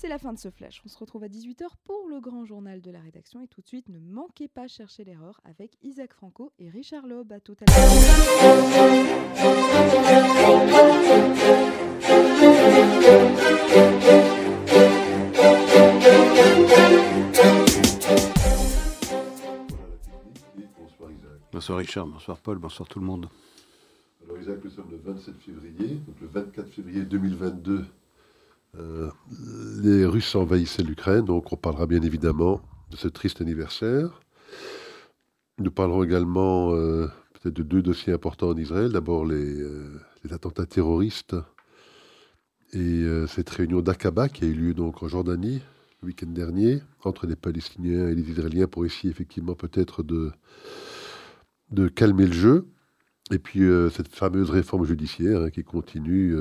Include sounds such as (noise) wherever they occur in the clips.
C'est la fin de ce flash. On se retrouve à 18h pour le grand journal de la rédaction. Et tout de suite, ne manquez pas chercher l'erreur avec Isaac Franco et Richard Loeb. À tout à Bonsoir Richard, bonsoir Paul, bonsoir tout le monde. Alors Isaac, nous sommes le 27 février, donc le 24 février 2022 euh, les Russes envahissaient l'Ukraine, donc on parlera bien évidemment de ce triste anniversaire. Nous parlerons également euh, peut-être de deux dossiers importants en Israël. D'abord les, euh, attentats terroristes et cette réunion d'Aqaba qui a eu lieu donc en Jordanie le week-end dernier entre les Palestiniens et les Israéliens pour essayer effectivement peut-être de, calmer le jeu. Et puis cette fameuse réforme judiciaire hein, qui continue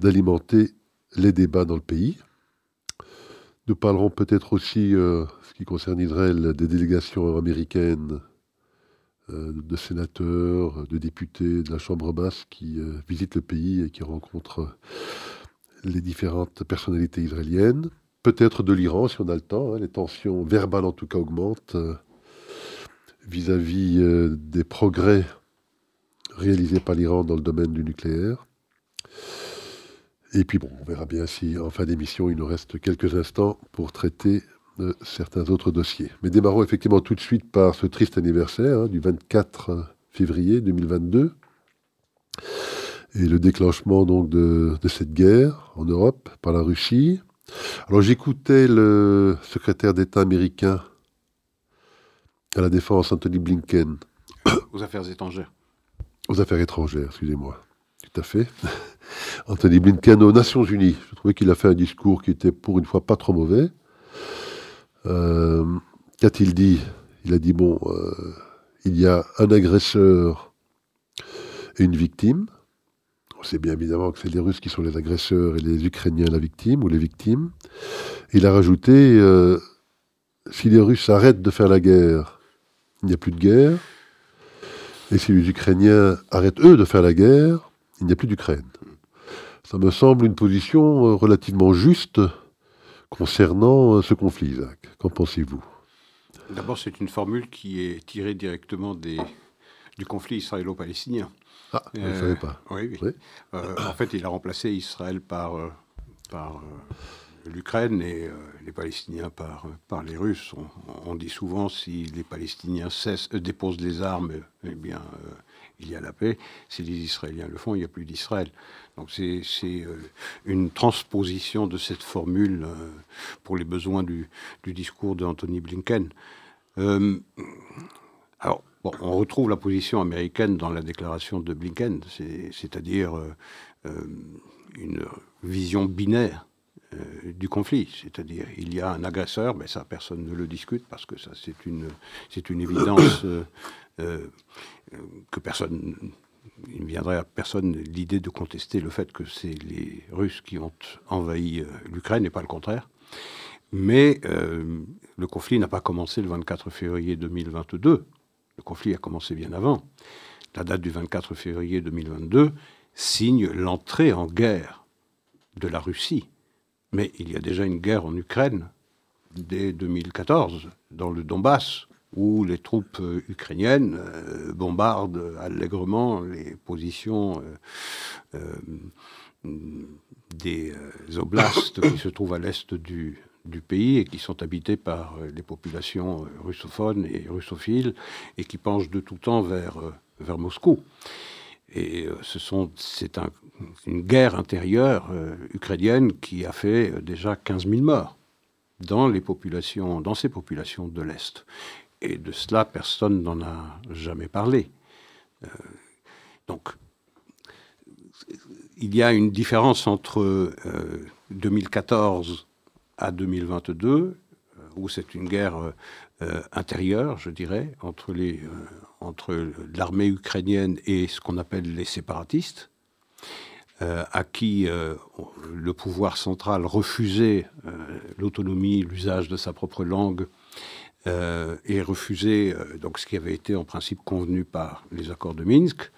d'alimenter les débats dans le pays. Nous parlerons peut-être aussi, euh, ce qui concerne Israël, des délégations américaines euh, de sénateurs, de députés de la Chambre basse qui euh, visitent le pays et qui rencontrent les différentes personnalités israéliennes. Peut-être de l'Iran, si on a le temps. Hein. les tensions verbales, en tout cas, augmentent vis-à-vis -vis, des progrès réalisés par l'Iran dans le domaine du nucléaire. Et puis bon, on verra bien si en fin d'émission, il nous reste quelques instants pour traiter de certains autres dossiers. Mais démarrons effectivement tout de suite par ce triste anniversaire hein, du 24 février 2022 et le déclenchement donc de, de cette guerre en Europe par la Russie. Alors j'écoutais le secrétaire d'État américain à la défense, Anthony Blinken. Aux affaires étrangères. Aux affaires étrangères, excusez-moi. Tout à fait. (laughs) Anthony Blinken aux Nations Unies. Je trouvais qu'il a fait un discours qui était pour une fois pas trop mauvais. Euh, qu'a-t-il dit? Il a dit bon, euh, il y a un agresseur et une victime. On sait bien évidemment que c'est les Russes qui sont les agresseurs et les Ukrainiens la victime ou les victimes. Il a rajouté euh, si les Russes arrêtent de faire la guerre, il n'y a plus de guerre. Et si les Ukrainiens arrêtent eux de faire la guerre, il n'y a plus d'Ukraine. Ça me semble une position euh, relativement juste concernant euh, ce conflit, Isaac. Qu'en pensez-vous? D'abord, c'est une formule qui est tirée directement des, du conflit israélo-palestinien. Ah, je ne savais pas. Euh, oui, oui. en fait, il a remplacé Israël par, par l'Ukraine et les Palestiniens par, par les Russes. On, dit souvent si les Palestiniens cessent, déposent les armes, eh bien, il y a la paix. Si les Israéliens le font, il n'y a plus d'Israël. Donc c'est euh, une transposition de cette formule euh, pour les besoins du, discours d'Anthony Blinken. Euh, alors, on retrouve la position américaine dans la déclaration de Blinken, c'est-à-dire une vision binaire du conflit. C'est-à-dire, il y a un agresseur, mais ça, personne ne le discute parce que ça, c'est une, c'est une évidence que personne ne viendrait à personne l'idée de contester le fait que c'est les Russes qui ont envahi euh, l'Ukraine et pas le contraire. Mais euh, le conflit n'a pas commencé le 24 février 2022. Le conflit a commencé bien avant. La date du 24 février 2022 signe l'entrée en guerre de la Russie. Mais il y a déjà une guerre en Ukraine dès 2014, dans le Donbass, où les troupes euh, ukrainiennes euh, bombardent allègrement les positions euh, des oblasts qui se trouvent à l'est du, pays et qui sont habités par les populations russophones et russophiles et qui penchent de tout temps vers, vers Moscou. Et c'est une guerre intérieure ukrainienne qui a fait déjà 15 000 morts dans les populations, dans ces populations de l'Est. Et de cela, personne n'en a jamais parlé. Euh, donc, il y a une différence entre 2014 euh, à 2022, euh, où c'est une guerre intérieure, je dirais, entre, l'armée ukrainienne et ce qu'on appelle les séparatistes, à qui le pouvoir central refusait l'autonomie, l'usage de sa propre langue euh, et refusé euh, donc ce qui avait été en principe convenu par les accords de Minsk.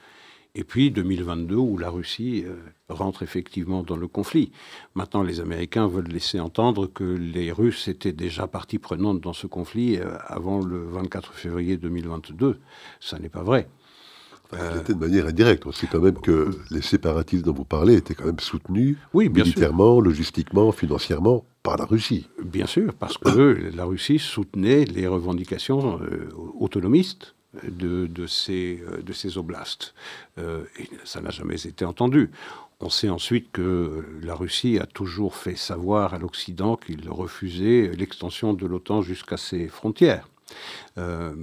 et puis 2022 où la Russie euh, rentre effectivement dans le conflit. Maintenant, les Américains veulent laisser entendre que les Russes étaient déjà partie prenante dans ce conflit avant le 24 février 2022. Ça n'est pas vrai. Euh, était de manière indirecte. On sait quand même que les séparatistes dont vous parlez étaient quand même soutenus oui, militairement, logistiquement, financièrement par la Russie. Bien sûr, parce que la Russie soutenait les revendications autonomistes de, de, ces, euh, de ces oblasts. Euh, et ça n'a jamais été entendu. On sait ensuite que la Russie a toujours fait savoir à l'Occident qu'il refusait l'extension de l'OTAN jusqu'à ses frontières. Euh,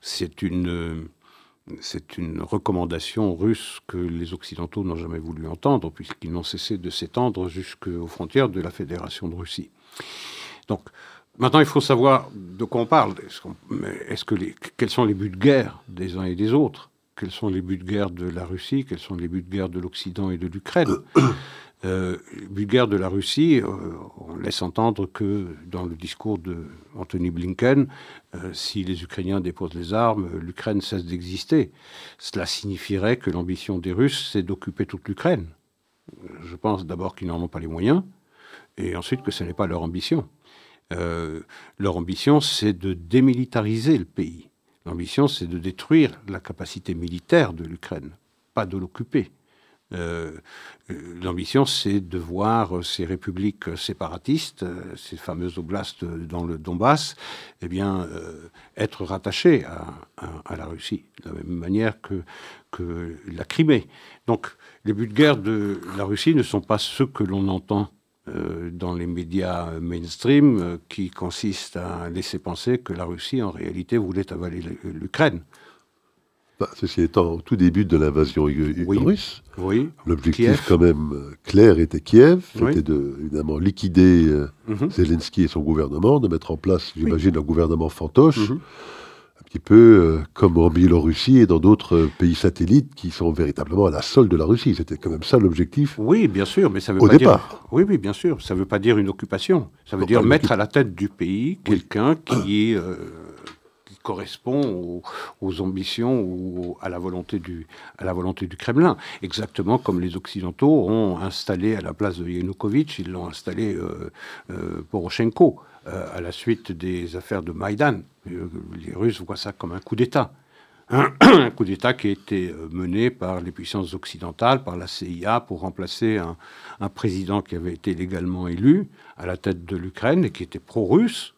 c'est une c'est une recommandation russe que les Occidentaux n'ont jamais voulu entendre, puisqu'ils n'ont cessé de s'étendre jusqu'aux frontières de la Fédération de Russie. Donc, Maintenant, il faut savoir de quoi on parle. Est-ce que quels sont les buts de guerre des uns et des autres? Quels sont les buts de guerre de la Russie? Quels sont les buts de guerre de l'Occident et de l'Ukraine? Euh, guerre de la Russie, euh, on laisse entendre que dans le discours de Anthony Blinken, euh, si les Ukrainiens déposent les armes, l'Ukraine cesse d'exister. Cela signifierait que l'ambition des Russes, c'est d'occuper toute l'Ukraine. Je pense d'abord qu'ils n'en ont pas les moyens, et ensuite que ce n'est pas leur ambition. Euh, leur ambition, c'est de démilitariser le pays. L'ambition, c'est de détruire la capacité militaire de l'Ukraine, pas de l'occuper. Euh, euh, l'ambition, c'est de voir ces républiques séparatistes, ces fameuses oblasts dans le Donbass, eh bien, être rattachées à, la Russie, de la même manière que, la Crimée. Donc, les buts de guerre de la Russie ne sont pas ceux que l'on entend euh, dans les médias mainstream euh, qui consiste à laisser penser que la Russie, en réalité, voulait avaler l'Ukraine. Bah, ceci étant, au tout début de l'invasion russe, oui. l'objectif quand même euh, clair était Kiev, c'était de évidemment liquider mhm. Zelensky et son gouvernement, de mettre en place, j'imagine, un gouvernement fantoche. Mhm petit peu euh, comme en Biélorussie et dans d'autres pays satellites qui sont véritablement à la solde de la Russie. C'était quand même ça l'objectif. Oui, bien sûr, mais ça veut au pas départ. dire. Oui, oui, bien sûr. Ça ne veut pas dire une occupation. Ça veut dire mettre à la tête du pays quelqu'un qui est. Euh, correspond aux, ambitions ou à la volonté du à la volonté du Kremlin. Exactement comme les Occidentaux ont installé à la place de Yanukovych, ils l'ont installé euh, Poroshenko. Euh, à la suite des affaires de Maïdan. Euh, les Russes voient ça comme un coup d'État. Un, coup d'État qui a été euh, mené par les puissances occidentales, par la CIA, pour remplacer un, président qui avait été légalement élu à la tête de l'Ukraine et qui était pro-russe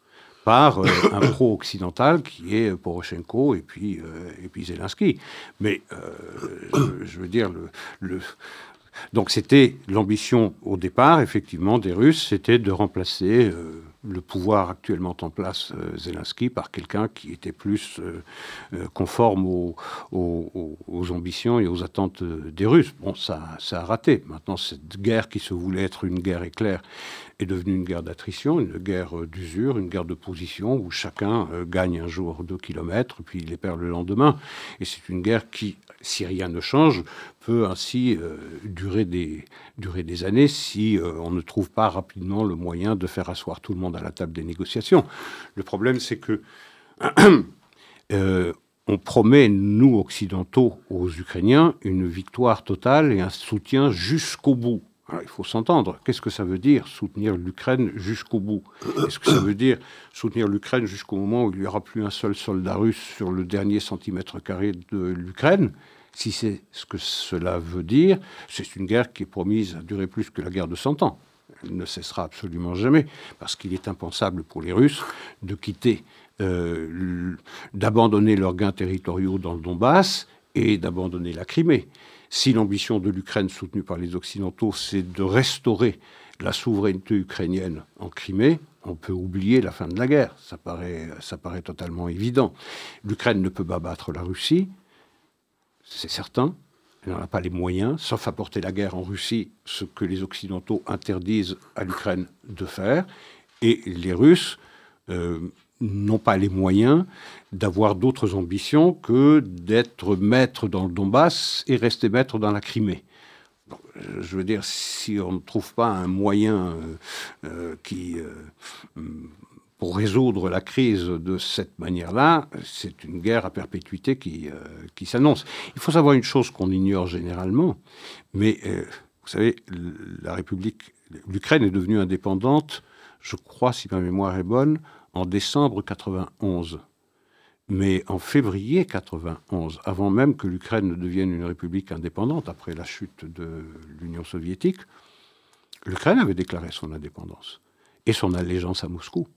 par un pro-occidental qui est Poroshenko et puis, et puis Zelensky. Mais je, veux dire, le, donc c'était l'ambition au départ, effectivement, des Russes, c'était de remplacer le pouvoir actuellement en place, euh, Zelensky, par quelqu'un qui était plus euh, euh, conforme aux, ambitions et aux attentes des Russes. Bon, ça, ça a raté. Maintenant, cette guerre qui se voulait être une guerre éclair est devenue une guerre d'attrition, une guerre d'usure, une guerre de position où chacun gagne un jour deux kilomètres, puis il les perd le lendemain. Et c'est une guerre qui, si rien ne change, peut ainsi durer, des, durer des années si on ne trouve pas rapidement le moyen de faire asseoir tout le monde à la table des négociations. Le problème, c'est que (clears throat) euh, on promet, nous, occidentaux, aux Ukrainiens, une victoire totale et un soutien jusqu'au bout. Il faut s'entendre. Qu'est-ce que ça veut dire soutenir l'Ukraine jusqu'au bout? Est-ce que ça veut dire soutenir l'Ukraine jusqu'au moment où il n'y aura plus un seul soldat russe sur le dernier centimètre carré de l'Ukraine? Si c'est ce que cela veut dire, c'est une guerre qui est promise à durer plus que la guerre de 100 ans elle ne cessera absolument jamais, parce qu'il est impensable pour les Russes de quitter, euh, d'abandonner leurs gains territoriaux dans le Donbass et d'abandonner la Crimée. Si l'ambition de l'Ukraine soutenue par les Occidentaux, c'est de restaurer la souveraineté ukrainienne en Crimée, on peut oublier la fin de la guerre. Ça paraît, totalement évident. L'Ukraine ne peut pas battre la Russie, c'est certain. Elle n'en a pas les moyens, sauf à porter la guerre en Russie, ce que les Occidentaux interdisent à l'Ukraine de faire. Et les Russes euh, n'ont pas les moyens d'avoir d'autres ambitions que d'être maîtres dans le Donbass et rester maîtres dans la Crimée. je veux dire, si on ne trouve pas un moyen euh, euh, qui pour résoudre la crise de cette manière-là, c'est une guerre à perpétuité qui, qui s'annonce. Il faut savoir une chose qu'on ignore généralement, mais vous savez, la République, l'Ukraine est devenue indépendante, je crois, si ma mémoire est bonne, en décembre 91. Mais en février 91, avant même que l'Ukraine ne devienne une république indépendante après la chute de l'Union soviétique, l'Ukraine avait déclaré son indépendance et son allégeance à Moscou.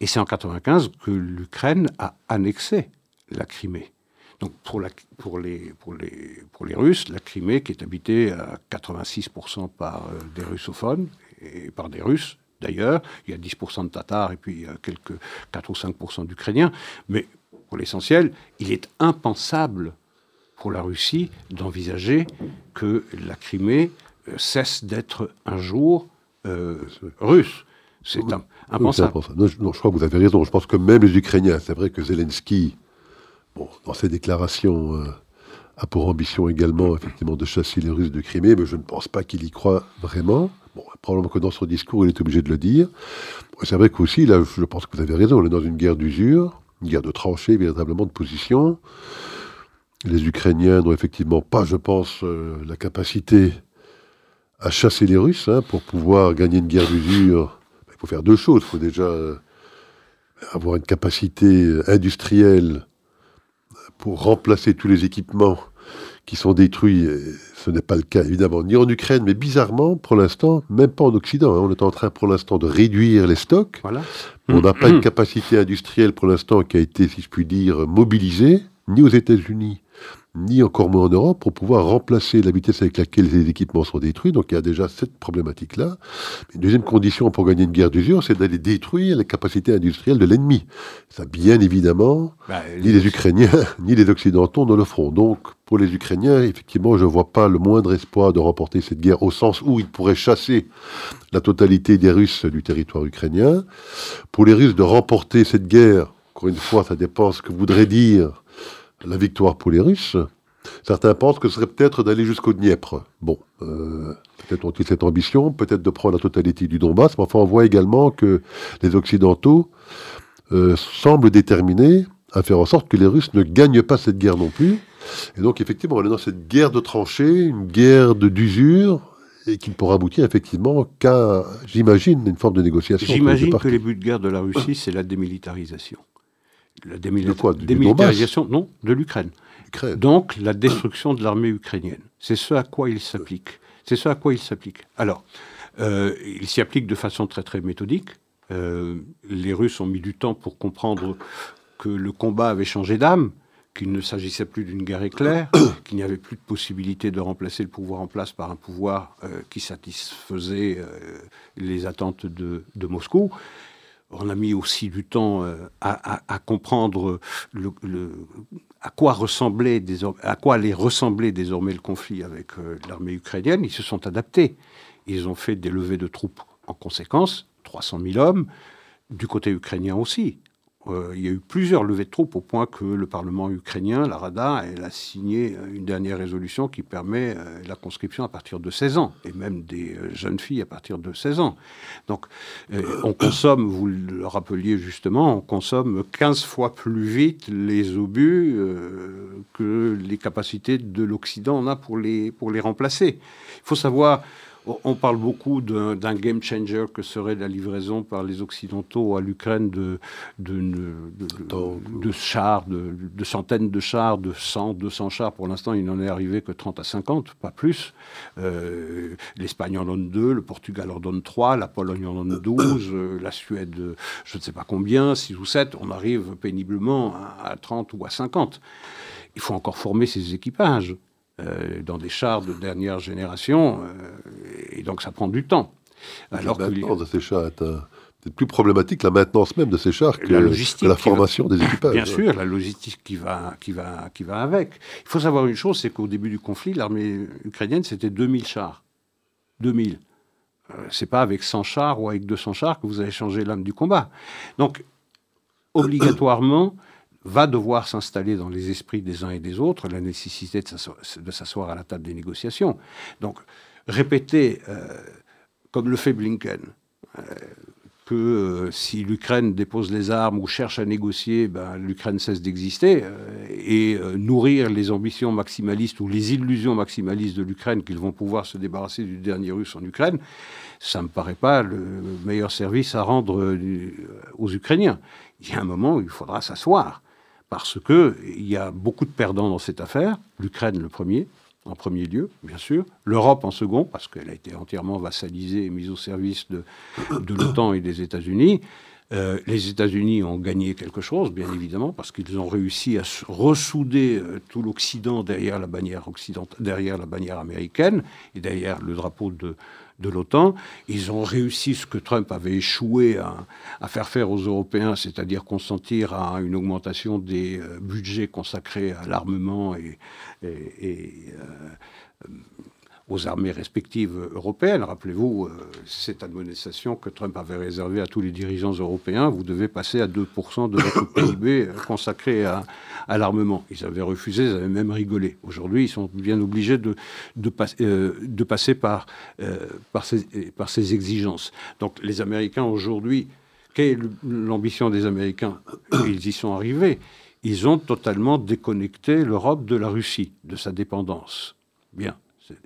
Et c'est en 95 que l'Ukraine a annexé la Crimée. Donc pour, les, pour les Russes, la Crimée, qui est habitée à 86% par euh, des russophones et par des Russes, d'ailleurs. Il y a 10% de Tatars et puis il y a quelques 4 ou 5% d'Ukrainiens. Mais pour l'essentiel, il est impensable pour la Russie d'envisager que la Crimée euh, cesse d'être un jour euh, russe. C'est impensable. je, crois que vous avez raison. Je pense que même les Ukrainiens, c'est vrai que Zelensky, bon, dans ses déclarations, euh, a pour ambition également effectivement de chasser les Russes de Crimée, mais je ne pense pas qu'il y croit vraiment. Bon, probablement que dans son discours, il est obligé de le dire. C'est vrai qu'aussi, là, je pense que vous avez raison, on est dans une guerre d'usure, une guerre de tranchées, véritablement de position. Les Ukrainiens n'ont effectivement pas, je pense, euh, la capacité à chasser les Russes. Hein, pour pouvoir gagner une guerre d'usure, il faut faire deux choses. Il faut déjà euh, avoir une capacité industrielle pour remplacer tous les équipements qui sont détruits. Ce n'est pas le cas, évidemment, ni en Ukraine, mais bizarrement, pour l'instant, même pas en Occident. Hein. On est en train, pour l'instant, de réduire les stocks. Voilà. On n'a pas une capacité industrielle, pour l'instant, qui a été, si je puis dire, mobilisée, ni aux États-Unis, ni encore moins en Europe, pour pouvoir remplacer la vitesse avec laquelle les équipements sont détruits. Donc il y a déjà cette problématique-là. Une deuxième condition pour gagner une guerre d'usure, c'est d'aller détruire les capacités industrielles de l'ennemi. Ça, bien évidemment, bah, ni les Ukrainiens, (laughs) ni les Occidentaux ne le feront. Donc pour les Ukrainiens, effectivement, je ne vois pas le moindre espoir de remporter cette guerre au sens où ils pourraient chasser la totalité des Russes du territoire ukrainien. Pour les Russes, de remporter cette guerre, encore une fois, ça dépend ce que voudrait dire la victoire pour les Russes. Certains pensent que ce serait peut-être d'aller jusqu'au Dniepr. Bon, euh, peut-être ont-ils cette ambition, peut-être de prendre la totalité du Donbass, mais enfin on voit également que les Occidentaux euh, semblent déterminés à faire en sorte que les Russes ne gagnent pas cette guerre non plus. Et donc effectivement, on est dans cette guerre de tranchées, une guerre de d'usure, et qui ne pourra aboutir effectivement qu'à, j'imagine, une forme de négociation. J'imagine que les buts de guerre de la Russie, c'est la démilitarisation la démilitarisation, non, de l'Ukraine. Donc la destruction de l'armée ukrainienne. C'est ce à quoi il s'applique. C'est ce à quoi il s'applique. Alors, euh, il s'y applique de façon très très méthodique. Euh, les Russes ont mis du temps pour comprendre que le combat avait changé d'âme, qu'il ne s'agissait plus d'une guerre éclair, (coughs) qu'il n'y avait plus de possibilité de remplacer le pouvoir en place par un pouvoir euh, qui satisfaisait les attentes de, de Moscou on a mis aussi du temps euh, à, comprendre à, quoi à quoi allait ressembler désormais le conflit avec euh, l'armée ukrainienne. Ils se sont adaptés. Ils ont fait des levées de troupes en conséquence, 300 000 hommes, du côté ukrainien aussi. Euh, il y a eu plusieurs levées de troupes au point que le Parlement ukrainien, la Rada, elle a signé une dernière résolution qui permet euh, la conscription à partir de 16 ans, et même des euh, jeunes filles à partir de 16 ans. Donc on consomme, vous le rappeliez justement, on consomme 15 fois plus vite les obus que les capacités de l'Occident on a pour les, pour les remplacer. Il faut savoir on parle beaucoup d'un game changer que serait la livraison par les Occidentaux à l'Ukraine de, de, chars, de, centaines de chars, de 100, 200 chars. Pour l'instant, il n'en est arrivé que 30 à 50, pas plus. Euh, L'Espagne en donne 2, le Portugal en donne 3, la Pologne en donne 12, euh, la Suède, je ne sais pas combien, 6 ou 7. On arrive péniblement à 30 ou à 50. Il faut encore former ces équipages. Euh, dans des chars de dernière génération, euh, et donc ça prend du temps. Alors la maintenance de ces chars est, euh, plus problématique, la maintenance même de ces chars, que la, la formation des équipages. Bien sûr, la logistique qui va, qui, va, qui va avec. Il faut savoir une chose, c'est qu'au début du conflit, l'armée ukrainienne, c'était 2000 chars. 2000. c'est pas avec 100 chars ou avec 200 chars que vous allez changer l'âme du combat. Donc, (coughs) obligatoirement, va devoir s'installer dans les esprits des uns et des autres la nécessité de s'asseoir à la table des négociations. Donc, répéter, euh, comme le fait Blinken, euh, que euh, si l'Ukraine dépose les armes ou cherche à négocier, ben, l'Ukraine cesse d'exister, et nourrir les ambitions maximalistes ou les illusions maximalistes de l'Ukraine qu'ils vont pouvoir se débarrasser du dernier russe en Ukraine, ça ne me paraît pas le meilleur service à rendre aux Ukrainiens. Il y a un moment où il faudra s'asseoir, parce qu'il y a beaucoup de perdants dans cette affaire, l'Ukraine le premier, en premier lieu, bien sûr, l'Europe en second, parce qu'elle a été entièrement vassalisée et mise au service de, l'OTAN et des États-Unis. Euh, les États-Unis ont gagné quelque chose, bien évidemment, parce qu'ils ont réussi à ressouder euh, tout l'Occident derrière derrière la bannière américaine et derrière le drapeau de, de l'OTAN. Ils ont réussi ce que Trump avait échoué à, faire faire aux Européens, c'est-à-dire consentir à une augmentation des euh, budgets consacrés à l'armement et, euh, aux armées respectives européennes. Rappelez-vous, euh, cette administration que Trump avait réservée à tous les dirigeants européens, vous devez passer à 2% de votre (coughs) PIB consacré à, l'armement. Ils avaient refusé, ils avaient même rigolé. Aujourd'hui, ils sont bien obligés de, de, euh, de passer par, euh, par, ces, par ces exigences. Donc les Américains aujourd'hui, quelle est l'ambition des Américains? (coughs) Ils y sont arrivés. Ils ont totalement déconnecté l'Europe de la Russie, de sa dépendance. Bien.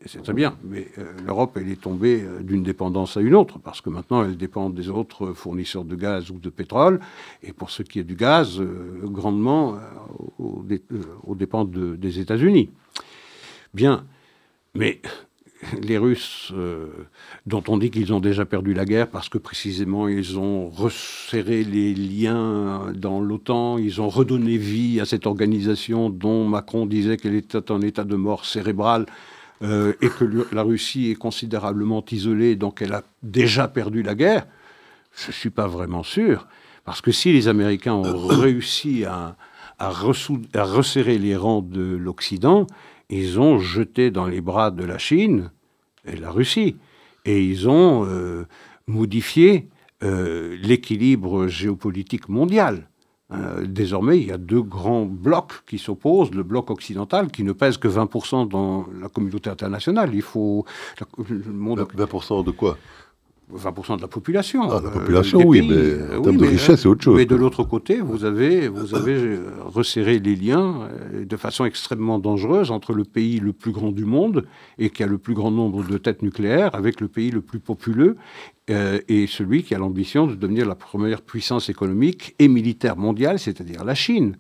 C'est très bien, mais euh, l'Europe, elle est tombée euh, d'une dépendance à une autre, parce que maintenant, elle dépend des autres fournisseurs de gaz ou de pétrole, et pour ce qui est du gaz, euh, grandement aux, dépens des États-Unis. Bien, mais (laughs) les Russes, dont on dit qu'ils ont déjà perdu la guerre parce que précisément ils ont resserré les liens dans l'OTAN, ils ont redonné vie à cette organisation dont Macron disait qu'elle était en état de mort cérébrale euh, et que la Russie est considérablement isolée, donc elle a déjà perdu la guerre, je ne suis pas vraiment sûr. Parce que si les Américains ont (coughs) réussi à, à, resserrer les rangs de l'Occident, ils ont jeté dans les bras de la Chine et la Russie. Et ils ont euh, modifié euh, l'équilibre géopolitique mondial. Euh, désormais, il y a deux grands blocs qui s'opposent. Le bloc occidental, qui ne pèse que 20% dans la communauté internationale. Il faut. Le monde... 20% de quoi? 20% de la population. Ah, la euh, population, oui, mais en termes de richesse, c'est autre chose. Mais de l'autre côté, vous avez, vous avez euh, resserré les liens de façon extrêmement dangereuse entre le pays le plus grand du monde et qui a le plus grand nombre de têtes nucléaires avec le pays le plus populeux euh, et celui qui a l'ambition de devenir la première puissance économique et militaire mondiale, c'est-à-dire la Chine.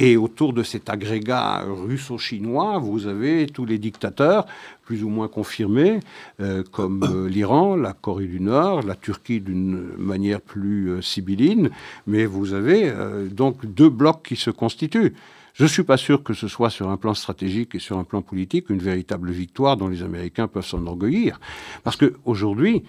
Et autour de cet agrégat russo-chinois, vous avez tous les dictateurs, plus ou moins confirmés, euh, comme euh, l'Iran, la Corée du Nord, la Turquie d'une manière plus sibylline, mais vous avez donc deux blocs qui se constituent. Je ne suis pas sûr que ce soit sur un plan stratégique et sur un plan politique une véritable victoire dont les Américains peuvent s'enorgueillir. Parce qu'aujourd'hui,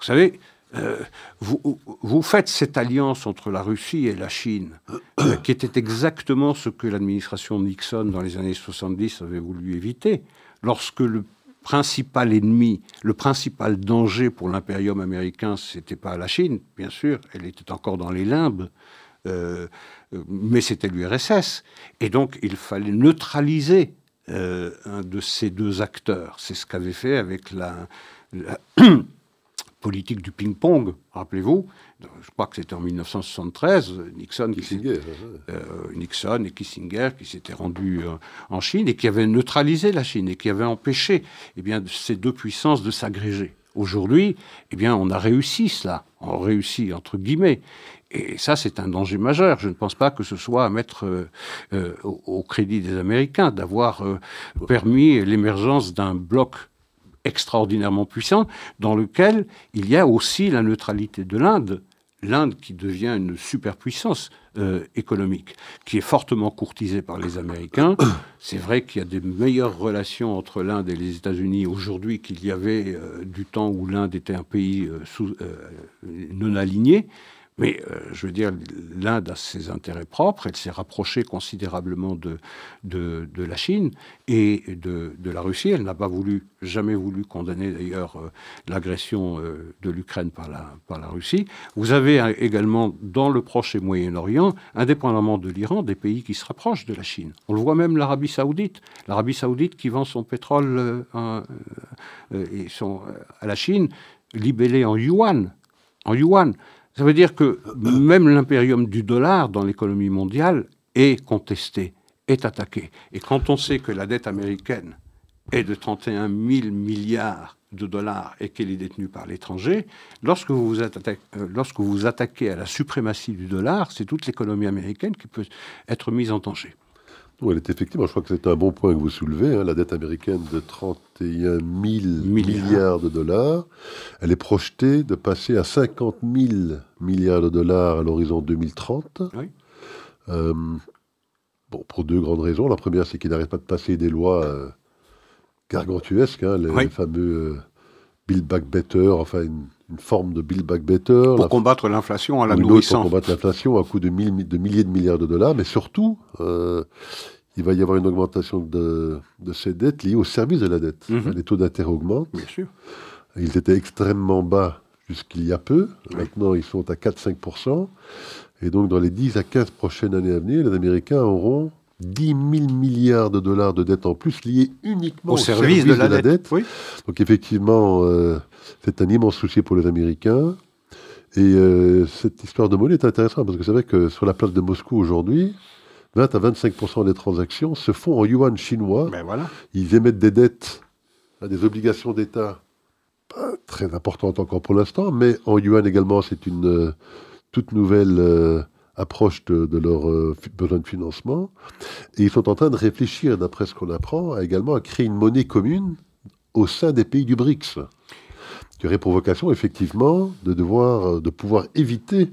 vous savez, euh, vous, faites cette alliance entre la Russie et la Chine, euh, (coughs) qui était exactement ce que l'administration Nixon dans les années 70 avait voulu éviter. Lorsque le principal ennemi, le principal danger pour l'impérium américain, c'était pas la Chine, bien sûr, elle était encore dans les limbes, euh, mais c'était l'URSS. Et donc, il fallait neutraliser un de ces deux acteurs. C'est ce qu'avait fait avec la politique du ping-pong, rappelez-vous, je crois que c'était en 1973, Nixon, euh, Nixon et Kissinger qui s'étaient rendus euh, en Chine et qui avaient neutralisé la Chine et qui avaient empêché eh bien, ces deux puissances de s'agréger. Aujourd'hui, eh bien, on a réussi cela, on a réussi entre guillemets. Et ça, c'est un danger majeur. Je ne pense pas que ce soit à mettre euh, au, au, crédit des Américains d'avoir permis l'émergence d'un bloc extraordinairement puissant, dans lequel il y a aussi la neutralité de l'Inde. L'Inde qui devient une superpuissance euh, économique, qui est fortement courtisée par les Américains. (coughs) C'est vrai qu'il y a des meilleures relations entre l'Inde et les États-Unis aujourd'hui qu'il y avait euh, du temps où l'Inde était un pays euh, sous, non aligné. Mais euh, je veux dire, l'Inde a ses intérêts propres, elle s'est rapprochée considérablement de, de, la Chine et de, de la Russie. Elle n'a pas voulu, jamais voulu condamner d'ailleurs euh, l'agression euh, de l'Ukraine par la, par la Russie. Vous avez également dans le Proche et Moyen-Orient, indépendamment de l'Iran, des pays qui se rapprochent de la Chine. On le voit même l'Arabie saoudite. L'Arabie saoudite qui vend son pétrole à la Chine libellé en yuan. En yuan. Ça veut dire que même l'impérium du dollar dans l'économie mondiale est contesté, est attaqué. Et quand on sait que la dette américaine est de 31 000 milliards de dollars et qu'elle est détenue par l'étranger, lorsque, vous vous attaquez, euh, lorsque vous vous attaquez à la suprématie du dollar, c'est toute l'économie américaine qui peut être mise en danger. Oui, elle est effectivement, je crois que c'est un bon point que vous soulevez, hein, la dette américaine de 31 000 milliards. de dollars. Elle est projetée de passer à 50 000 milliards de dollars à l'horizon 2030. Oui. Euh, bon, pour deux grandes raisons. La première, c'est qu'il n'arrête pas de passer des lois euh, gargantuesques, hein, les, fameux euh, Bill Back Better, enfin une, forme de Bill Back Better. Pour combattre l'inflation à la nourrissant. Pour combattre l'inflation à coût de, de, milliers de milliards de dollars, mais surtout, il va y avoir une augmentation de, ces dettes liées au service de la dette. Mhm. Les taux d'intérêt augmentent. Bien sûr. Ils étaient extrêmement bas jusqu'il y a peu. Maintenant, ils sont à 4-5%. Et donc, dans les 10 à 15 prochaines années à venir, les Américains auront 10 000 milliards de dollars de dettes en plus liées uniquement au, service, de la, dette. Donc, effectivement, euh, c'est un immense souci pour les Américains. Et euh, cette histoire de monnaie est intéressante parce que c'est vrai que sur la place de Moscou aujourd'hui, 20 à 25% des transactions se font en yuan chinois. Ben voilà. Ils émettent des dettes, des obligations d'État très importantes encore pour l'instant, mais en yuan également, c'est une euh, toute nouvelle euh, approche de, de leurs euh, besoins de financement. Et ils sont en train de réfléchir, d'après ce qu'on apprend, également à créer une monnaie commune au sein des pays du BRICS, qui aurait pour vocation effectivement de devoir, de pouvoir éviter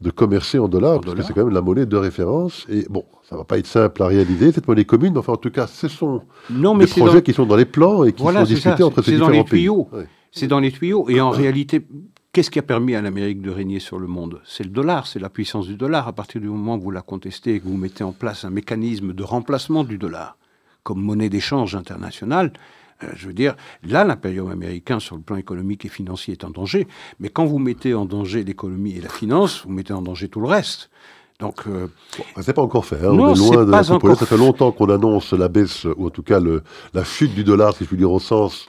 de commercer en dollars, parce que c'est quand même la monnaie de référence. Et bon, ça va pas être simple à réaliser, cette monnaie commune, mais enfin, en tout cas, ce sont non, mais des projets qui sont dans les plans et qui sont discutés entre ces différents dans les tuyaux. C'est dans les tuyaux. Et en (clears throat) réalité, qu'est-ce qui a permis à l'Amérique de régner sur le monde? C'est le dollar, c'est la puissance du dollar. À partir du moment où vous la contestez et que vous mettez en place un mécanisme de remplacement du dollar comme monnaie d'échange internationale, euh, je veux dire, là, l'impérium américain, sur le plan économique et financier, est en danger. Mais quand vous mettez en danger l'économie et la finance, vous mettez en danger tout le reste. Donc, euh, c'est pas encore fait. Hein. Non, On est loin de pas encore Ça fait longtemps qu'on annonce la baisse, ou en tout cas le, la chute du dollar, si je puis dire, au sens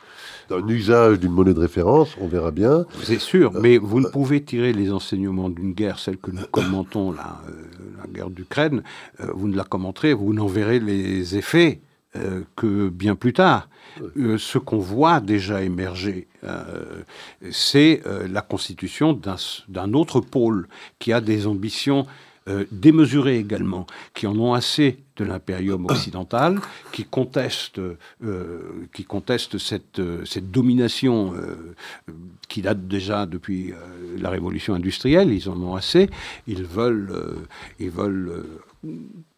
d'un usage d'une monnaie de référence. On verra bien. C'est sûr, euh, mais vous ne pouvez tirer les enseignements d'une guerre, celle que nous (coughs) commentons, la, la guerre d'Ukraine, vous ne la commenterez, vous n'en verrez les effets que bien plus tard. Euh, ce qu'on voit déjà émerger, euh, c'est euh, la constitution d'un autre pôle qui a des ambitions démesurées également, qui en ont assez de l'impérium occidental, qui contestent, qui conteste cette, cette domination qui date déjà depuis la révolution industrielle. Ils en ont assez. Ils veulent, ils veulent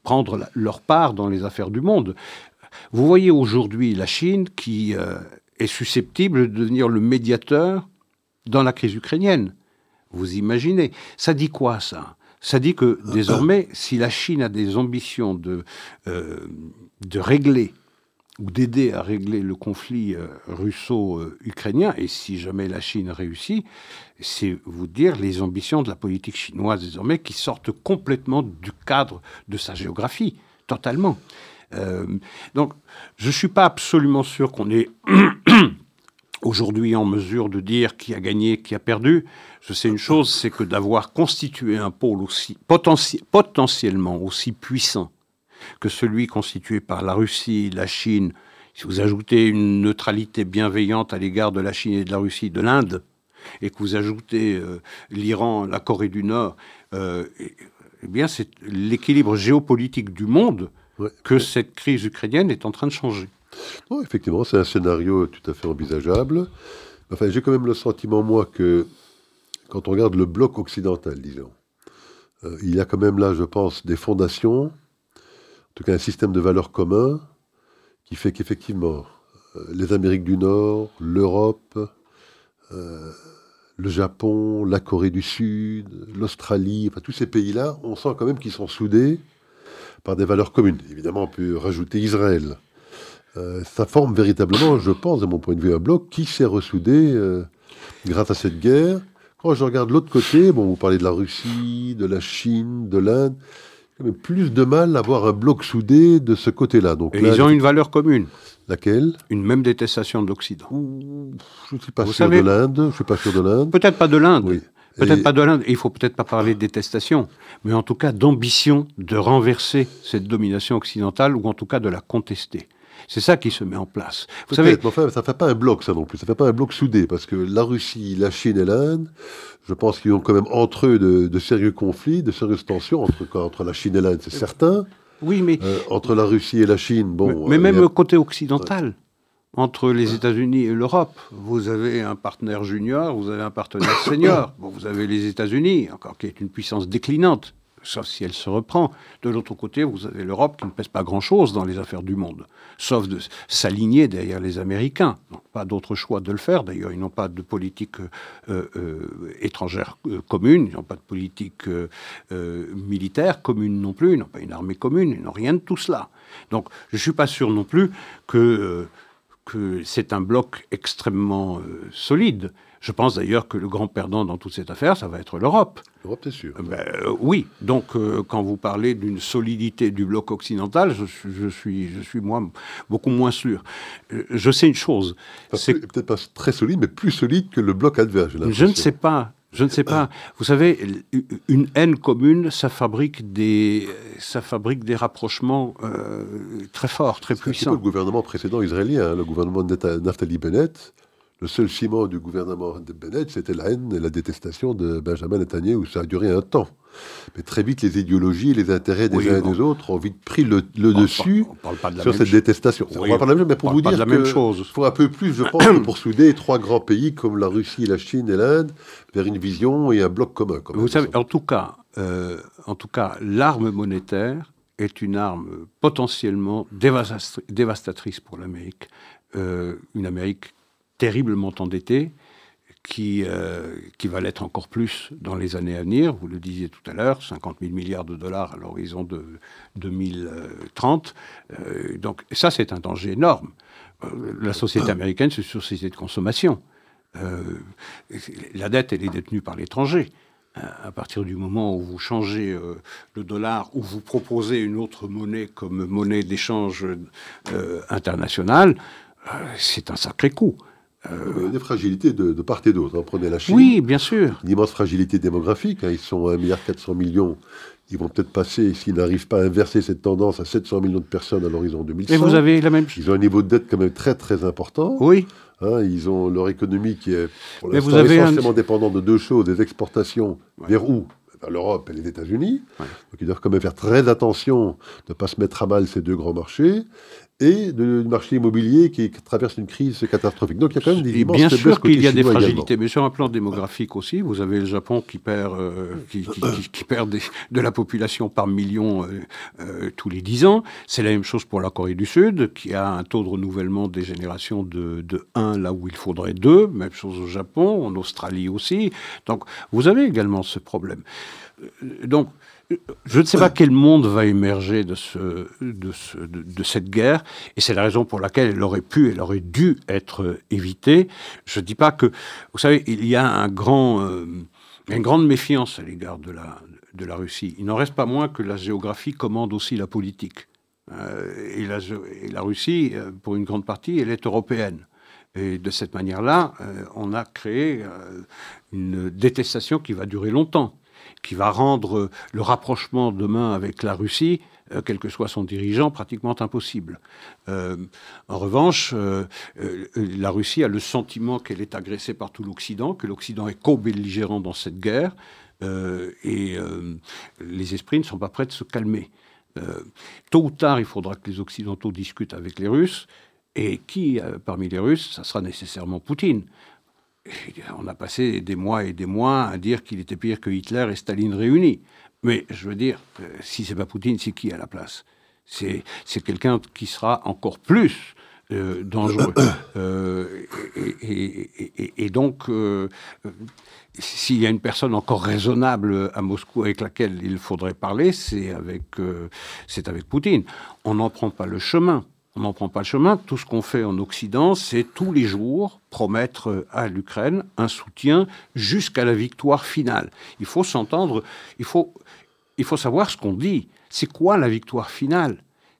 prendre leur part dans les affaires du monde. Vous voyez aujourd'hui la Chine qui euh, est susceptible de devenir le médiateur dans la crise ukrainienne. Vous imaginez Ça dit quoi ça? Ça dit que désormais, si la Chine a des ambitions de, euh, de régler ou d'aider à régler le conflit euh, russo-ukrainien, et si jamais la Chine réussit, c'est vous dire les ambitions de la politique chinoise désormais qui sortent complètement du cadre de sa géographie, totalement. Euh, donc, je ne suis pas absolument sûr qu'on est aujourd'hui en mesure de dire qui a gagné, qui a perdu. Je sais une chose, c'est que d'avoir constitué un pôle aussi potentiellement aussi puissant que celui constitué par la Russie, la Chine, si vous ajoutez une neutralité bienveillante à l'égard de la Chine et de la Russie, de l'Inde, et que vous ajoutez euh, l'Iran, la Corée du Nord, euh, eh bien c'est l'équilibre géopolitique du monde que cette crise ukrainienne est en train de changer. Non, effectivement, c'est un scénario tout à fait envisageable. Enfin, j'ai quand même le sentiment, moi, que quand on regarde le bloc occidental, disons, euh, il y a quand même là, je pense, des fondations, en tout cas un système de valeurs communs, qui fait qu'effectivement, euh, les Amériques du Nord, l'Europe, euh, le Japon, la Corée du Sud, l'Australie, tous ces pays-là, on sent quand même qu'ils sont soudés par des valeurs communes. Évidemment, on peut rajouter Israël. Euh, ça forme véritablement, je pense, de mon point de vue, un bloc qui s'est ressoudé euh, grâce à cette guerre. Quand je regarde l'autre côté, bon, vous parlez de la Russie, de la Chine, de l'Inde, j'ai plus de mal à avoir un bloc soudé de ce côté-là. Donc Et ils ont une valeur commune. Laquelle? Une même détestation de l'Occident. Je ne suis pas sûr de l'Inde. Je suis pas sûr de l'Inde. Peut-être pas de l'Inde. Oui. Peut-être pas de l'Inde, il faut peut-être pas parler de détestation, mais en tout cas d'ambition de renverser cette domination occidentale, ou en tout cas de la contester. C'est ça qui se met en place. Vous savez, enfin, ça ne fait pas un bloc, ça non plus. Ça ne fait pas un bloc soudé, parce que la Russie, la Chine et l'Inde, je pense qu'ils ont quand même entre eux de, sérieux conflits, de sérieuses tensions entre, entre la Chine et l'Inde, c'est certain. Oui, mais euh, entre la Russie et la Chine, bon. Mais, euh, même côté occidental. Entre les États-Unis et l'Europe, vous avez un partenaire junior, vous avez un partenaire senior. (coughs) Bon, vous avez les États-Unis, encore qui est une puissance déclinante sauf si elle se reprend. De l'autre côté, vous avez l'Europe qui ne pèse pas grand-chose dans les affaires du monde, sauf de s'aligner derrière les Américains. pas d'autre choix de le faire, d'ailleurs. Ils n'ont pas de politique euh, euh, étrangère euh, commune, ils n'ont pas de politique militaire commune non plus, ils n'ont pas une armée commune, ils n'ont rien de tout cela. Donc je ne suis pas sûr non plus que, que c'est un bloc extrêmement solide. Je pense d'ailleurs que le grand perdant dans toute cette affaire, ça va être l'Europe. L'Europe, c'est sûr. Ben, euh, oui. Donc, euh, quand vous parlez d'une solidité du bloc occidental, je, suis, je suis moi beaucoup moins sûr. Euh, je sais une chose. c'est peut-être pas très solide, mais plus solide que le bloc adverse. Je ne sais pas. Je ne sais pas. Vous savez, une haine commune, ça fabrique des, ça fabrique des rapprochements très forts, très puissants. le gouvernement précédent israélien, hein, le gouvernement de Naftali Bennett, le seul ciment du gouvernement de Bennett, c'était la haine et la détestation de Benjamin Netanyahu. Ça a duré un temps. Mais très vite, les idéologies, les intérêts des uns et des autres ont vite pris le, dessus sur cette détestation. on va pas de la même, mais pour vous dire qu'il faut un peu plus, je pense, pour souder trois grands pays comme la Russie, la Chine et l'Inde vers une vision et un bloc commun. vous savez, en tout cas, euh, en tout cas, l'arme monétaire est une arme potentiellement dévastatrice pour l'Amérique. Euh, une Amérique terriblement endetté, qui, euh, qui va l'être encore plus dans les années à venir. Vous le disiez tout à l'heure, 50 000 milliards de dollars à l'horizon de 2030. Euh, donc ça, c'est un danger énorme. Euh, la société américaine, c'est une société de consommation. la dette, elle est détenue par l'étranger. À partir du moment où vous changez le dollar ou vous proposez une autre monnaie comme monnaie d'échange internationale, c'est un sacré coup. Euh, des fragilités de, part et d'autre. Hein. Prenez la Chine. Oui, bien sûr. Une immense fragilité démographique. Hein. Ils sont à 1,4 milliard. Ils vont peut-être passer, s'ils n'arrivent pas à inverser cette tendance, à 700 millions de personnes à l'horizon 2100. Et vous avez la même chose. Ils ont un niveau de dette quand même très très important. Oui. Hein, ils ont leur économie qui est pour l'instant essentiellement dépendante de deux choses des exportations vers où? Vers l'Europe et les États-Unis. Donc ils doivent quand même faire très attention de ne pas se mettre à mal ces deux grands marchés et du marché immobilier qui traverse une crise catastrophique. Donc il y a quand même des Bien sûr qu'il y a des fragilités, mais sur un plan démographique aussi, vous avez le Japon qui perd, euh, qui, perd de la population par million euh, euh, tous les 10 ans. C'est la même chose pour la Corée du Sud, qui a un taux de renouvellement des générations de, de 1 là où il faudrait 2. Même chose au Japon, en Australie aussi. Donc vous avez également ce problème. Donc je ne sais pas quel monde va émerger de, ce, de, cette guerre, et c'est la raison pour laquelle elle aurait pu, elle aurait dû être évitée. Je ne dis pas que, vous savez, il y a un grand, euh, une grande méfiance à l'égard de la, Russie. Il n'en reste pas moins que la géographie commande aussi la politique. Euh, et, la, Russie, euh, pour une grande partie, elle est européenne. Et de cette manière-là, on a créé une détestation qui va durer longtemps qui va rendre le rapprochement demain avec la Russie, euh, quel que soit son dirigeant, pratiquement impossible. Euh, en revanche, euh, la Russie a le sentiment qu'elle est agressée par tout l'Occident, que l'Occident est co-belligérant dans cette guerre, et les esprits ne sont pas prêts de se calmer. tôt ou tard, il faudra que les Occidentaux discutent avec les Russes, et qui, parmi les Russes, ça sera nécessairement Poutine on a passé des mois et des mois à dire qu'il était pire que Hitler et Staline réunis. Mais je veux dire, euh, si c'est pas Poutine, c'est qui à la place? C'est quelqu'un qui sera encore plus euh, dangereux. (coughs) Euh, et, donc, s'il y a une personne encore raisonnable à Moscou avec laquelle il faudrait parler, c'est avec, c'est avec Poutine. On n'en prend pas le chemin on n'en prend pas le chemin. Tout ce qu'on fait en Occident, c'est tous les jours promettre à l'Ukraine un soutien jusqu'à la victoire finale. Il faut s'entendre, il faut, il faut savoir ce qu'on dit. C'est quoi la victoire finale?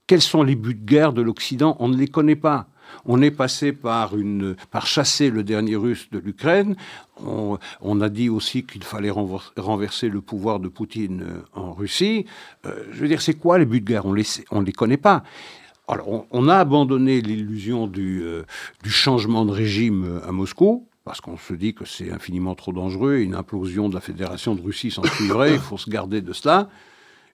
Quels sont les buts de guerre de l'Occident? On ne les connaît pas. On est passé par, une, par chasser le dernier russe de l'Ukraine. On, a dit aussi qu'il fallait renverser le pouvoir de Poutine euh, en Russie. Euh, je veux dire, c'est quoi les buts de guerre? On ne on les connaît pas. Alors, on, a abandonné l'illusion du, euh, changement de régime à Moscou, parce qu'on se dit que c'est infiniment trop dangereux, une implosion de la Fédération de Russie s'en suivrait, il faut se garder de cela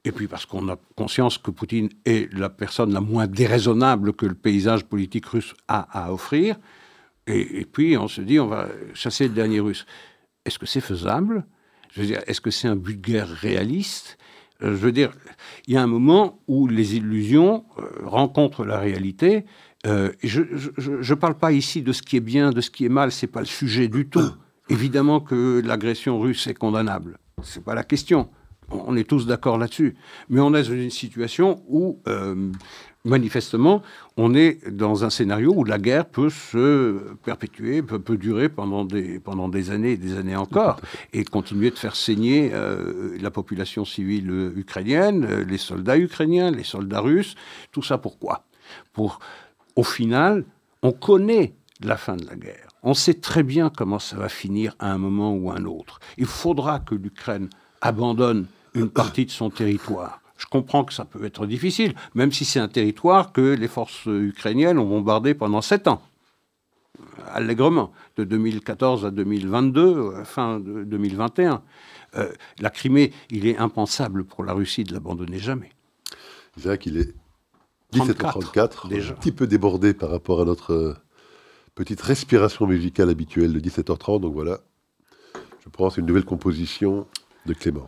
et puis parce qu'on a conscience que Poutine est la personne la moins déraisonnable que le paysage politique russe a à offrir. Et, puis on se dit, on va chasser le dernier russe. Est-ce que c'est faisable? Je veux dire, est-ce que c'est un but de guerre réaliste? euh, Je veux dire, il y a un moment où les illusions euh, rencontrent la réalité. Euh, je ne parle pas ici de ce qui est bien, de ce qui est mal, c'est pas le sujet du tout. Évidemment que l'agression russe est condamnable, c'est pas la question. On est tous d'accord là-dessus. Mais on est dans une situation où, euh, manifestement, on est dans un scénario où la guerre peut se perpétuer, peut, durer pendant des, années et des années encore, et continuer de faire saigner euh, la population civile ukrainienne, euh, les soldats ukrainiens, les soldats russes. Tout ça pourquoi? Pour, au final, on connaît la fin de la guerre. On sait très bien comment ça va finir à un moment ou à un autre. Il faudra que l'Ukraine abandonne une partie de son territoire. Je comprends que ça peut être difficile, même si c'est un territoire que les forces ukrainiennes ont bombardé pendant sept ans, allègrement, de 2014 à 2022, euh, fin de 2021. Euh, la Crimée, il est impensable pour la Russie de l'abandonner jamais. C'est qu'il est 17h34, déjà. un petit peu débordé par rapport à notre euh, petite respiration musicale habituelle de 17h30. Donc voilà, je pense une nouvelle composition de Clément.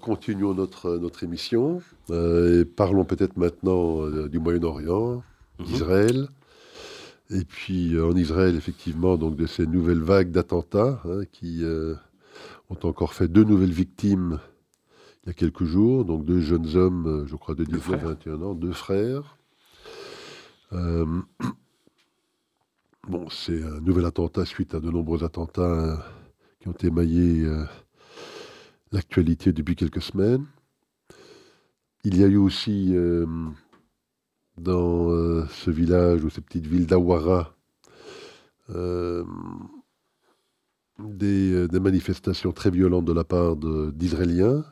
Continuons notre, notre émission. Euh, et parlons peut-être maintenant euh, du Moyen-Orient, mhm. d'Israël. Et puis euh, en Israël, effectivement, donc de ces nouvelles vagues d'attentats hein, qui ont encore fait deux nouvelles victimes il y a quelques jours. Donc deux jeunes hommes, je crois de 19 21 ans, deux frères. (clears throat) bon, c'est un nouvel attentat suite à de nombreux attentats qui ont émaillé l'actualité depuis quelques semaines. Il y a eu aussi euh, dans euh, ce village ou cette petite ville d'Awara euh, des, manifestations très violentes de la part d'Israéliens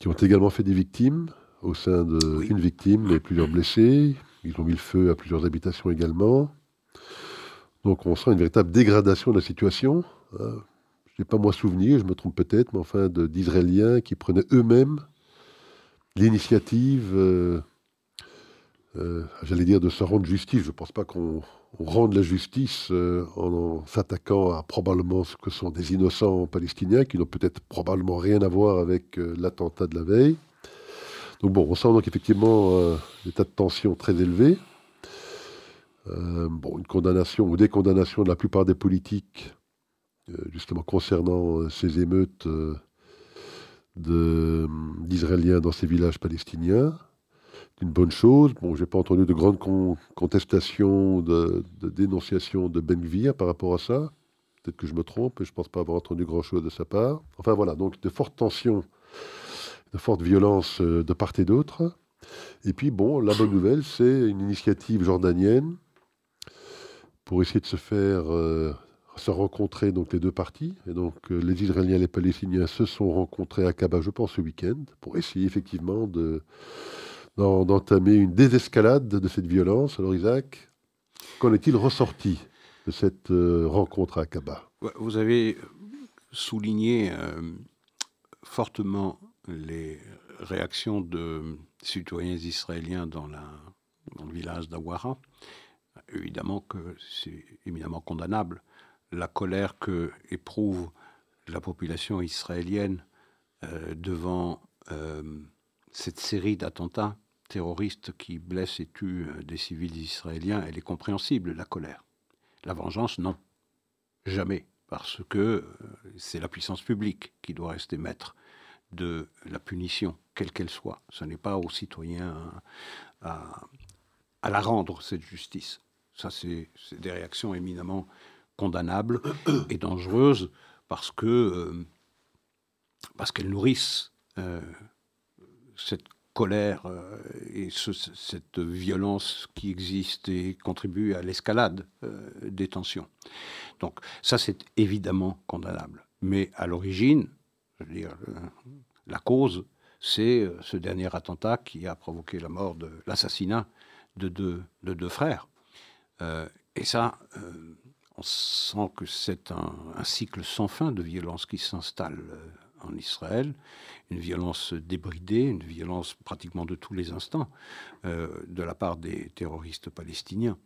qui ont également fait des victimes au sein d'une victime et plusieurs blessés. Ils ont mis le feu à plusieurs habitations également. Donc on sent une véritable dégradation de la situation. Hein n'ai pas moi souvenir, je me trompe peut-être, mais enfin d'Israéliens qui prenaient eux-mêmes l'initiative, euh, euh, j'allais dire, de se rendre justice. Je ne pense pas qu'on rende la justice euh, en, s'attaquant à probablement ce que sont des innocents palestiniens qui n'ont peut-être probablement rien à voir avec l'attentat de la veille. Donc bon, on sent donc effectivement des tas de tensions très élevées. bon, une condamnation ou des condamnations de la plupart des politiques justement concernant euh, ces émeutes euh, d'Israéliens dans ces villages palestiniens. C'est une bonne chose. Bon, j'ai pas entendu de grandes contestations, de, dénonciations de Ben Gvir par rapport à ça. Peut-être que je me trompe, et je pense pas avoir entendu grand-chose de sa part. Enfin voilà, donc de fortes tensions, de fortes violences de part et d'autre. Et puis bon, la bonne nouvelle, c'est une initiative jordanienne pour essayer de se faire se rencontrer donc les deux parties. Et donc les Israéliens et les Palestiniens se sont rencontrés à Kaba, je pense, ce week-end, pour essayer effectivement de, d'entamer une désescalade de cette violence. Alors Isaac, qu'en est-il ressorti de cette rencontre à Aqaba Vous avez souligné fortement les réactions de citoyens israéliens dans, la, dans le village d'Awara. Évidemment que c'est éminemment condamnable. La colère que éprouve la population israélienne euh, devant euh, cette série d'attentats terroristes qui blessent et tuent euh, des civils israéliens, elle est compréhensible, la colère. La vengeance, non. Jamais. Parce que c'est la puissance publique qui doit rester maître de la punition, quelle qu'elle soit. Ce n'est pas aux citoyens à, la rendre, cette justice. Ça, c'est des réactions éminemment condamnables (coughs) et dangereuses parce que euh, parce qu'elles nourrissent euh, cette colère euh, et cette violence qui existe et contribue à l'escalade des tensions. Donc ça, c'est évidemment condamnable. Mais à l'origine, je veux dire, la cause, c'est ce dernier attentat qui a provoqué la mort de l'assassinat de deux, frères. Euh, et ça, on sent que c'est un, cycle sans fin de violence qui s'installe en Israël, une violence débridée, une violence pratiquement de tous les instants de la part des terroristes palestiniens.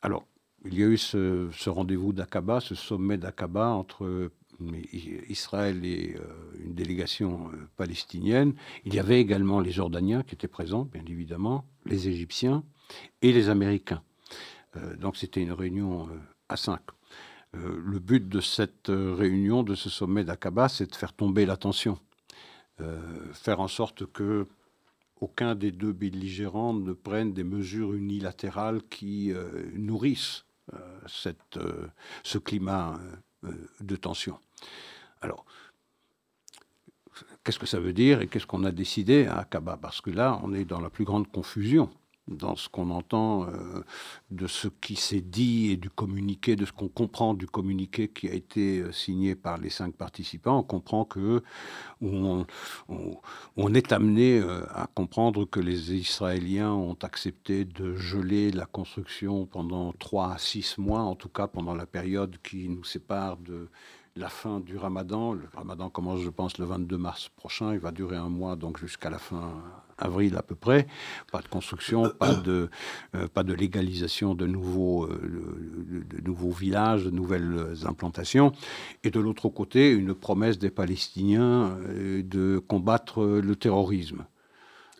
alors, il y a eu ce, rendez-vous d'Aqaba, ce sommet d'Aqaba entre Israël et euh, une délégation euh, palestinienne. Il y avait également les Jordaniens qui étaient présents, bien évidemment, les Égyptiens et les Américains. Euh, donc c'était une réunion à cinq. le but de cette réunion, de ce sommet d'Aqaba, c'est de faire tomber la tension, faire en sorte que aucun des deux belligérants ne prenne des mesures unilatérales qui nourrissent ce climat de tension. Alors, qu'est-ce que ça veut dire et qu'est-ce qu'on a décidé à Akaba Parce que là, on est dans la plus grande confusion dans ce qu'on entend euh, de ce qui s'est dit et du communiqué, de ce qu'on comprend du communiqué qui a été euh, signé par les cinq participants. On comprend que on, est amené euh, à comprendre que les Israéliens ont accepté de geler la construction pendant trois à six mois, en tout cas pendant la période qui nous sépare de la fin du ramadan. Le ramadan commence, je pense, le 22 mars prochain. Il va durer un mois, donc jusqu'à la fin avril à peu près. Pas de construction, pas (coughs) de, euh, pas de légalisation de nouveaux, euh, de, nouveaux villages, de nouvelles implantations. Et de l'autre côté, une promesse des Palestiniens euh, de combattre le terrorisme.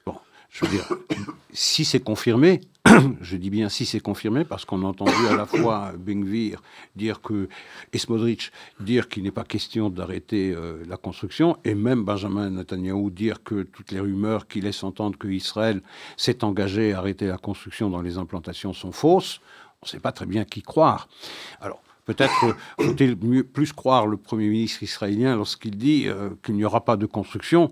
Bon, je veux dire, (coughs) si c'est confirmé, (coughs) je dis bien si c'est confirmé, parce qu'on a entendu à la (coughs) fois Bengvir dire que, et Smodrich dire qu'il n'est pas question d'arrêter euh, la construction, et même Benjamin Netanyahu dire que toutes les rumeurs qui laissent entendre que Israël s'est engagé à arrêter la construction dans les implantations sont fausses. On ne sait pas très bien qui croire. Alors, Peut-être faut-il plus croire le Premier ministre israélien lorsqu'il dit euh, qu'il n'y aura pas de construction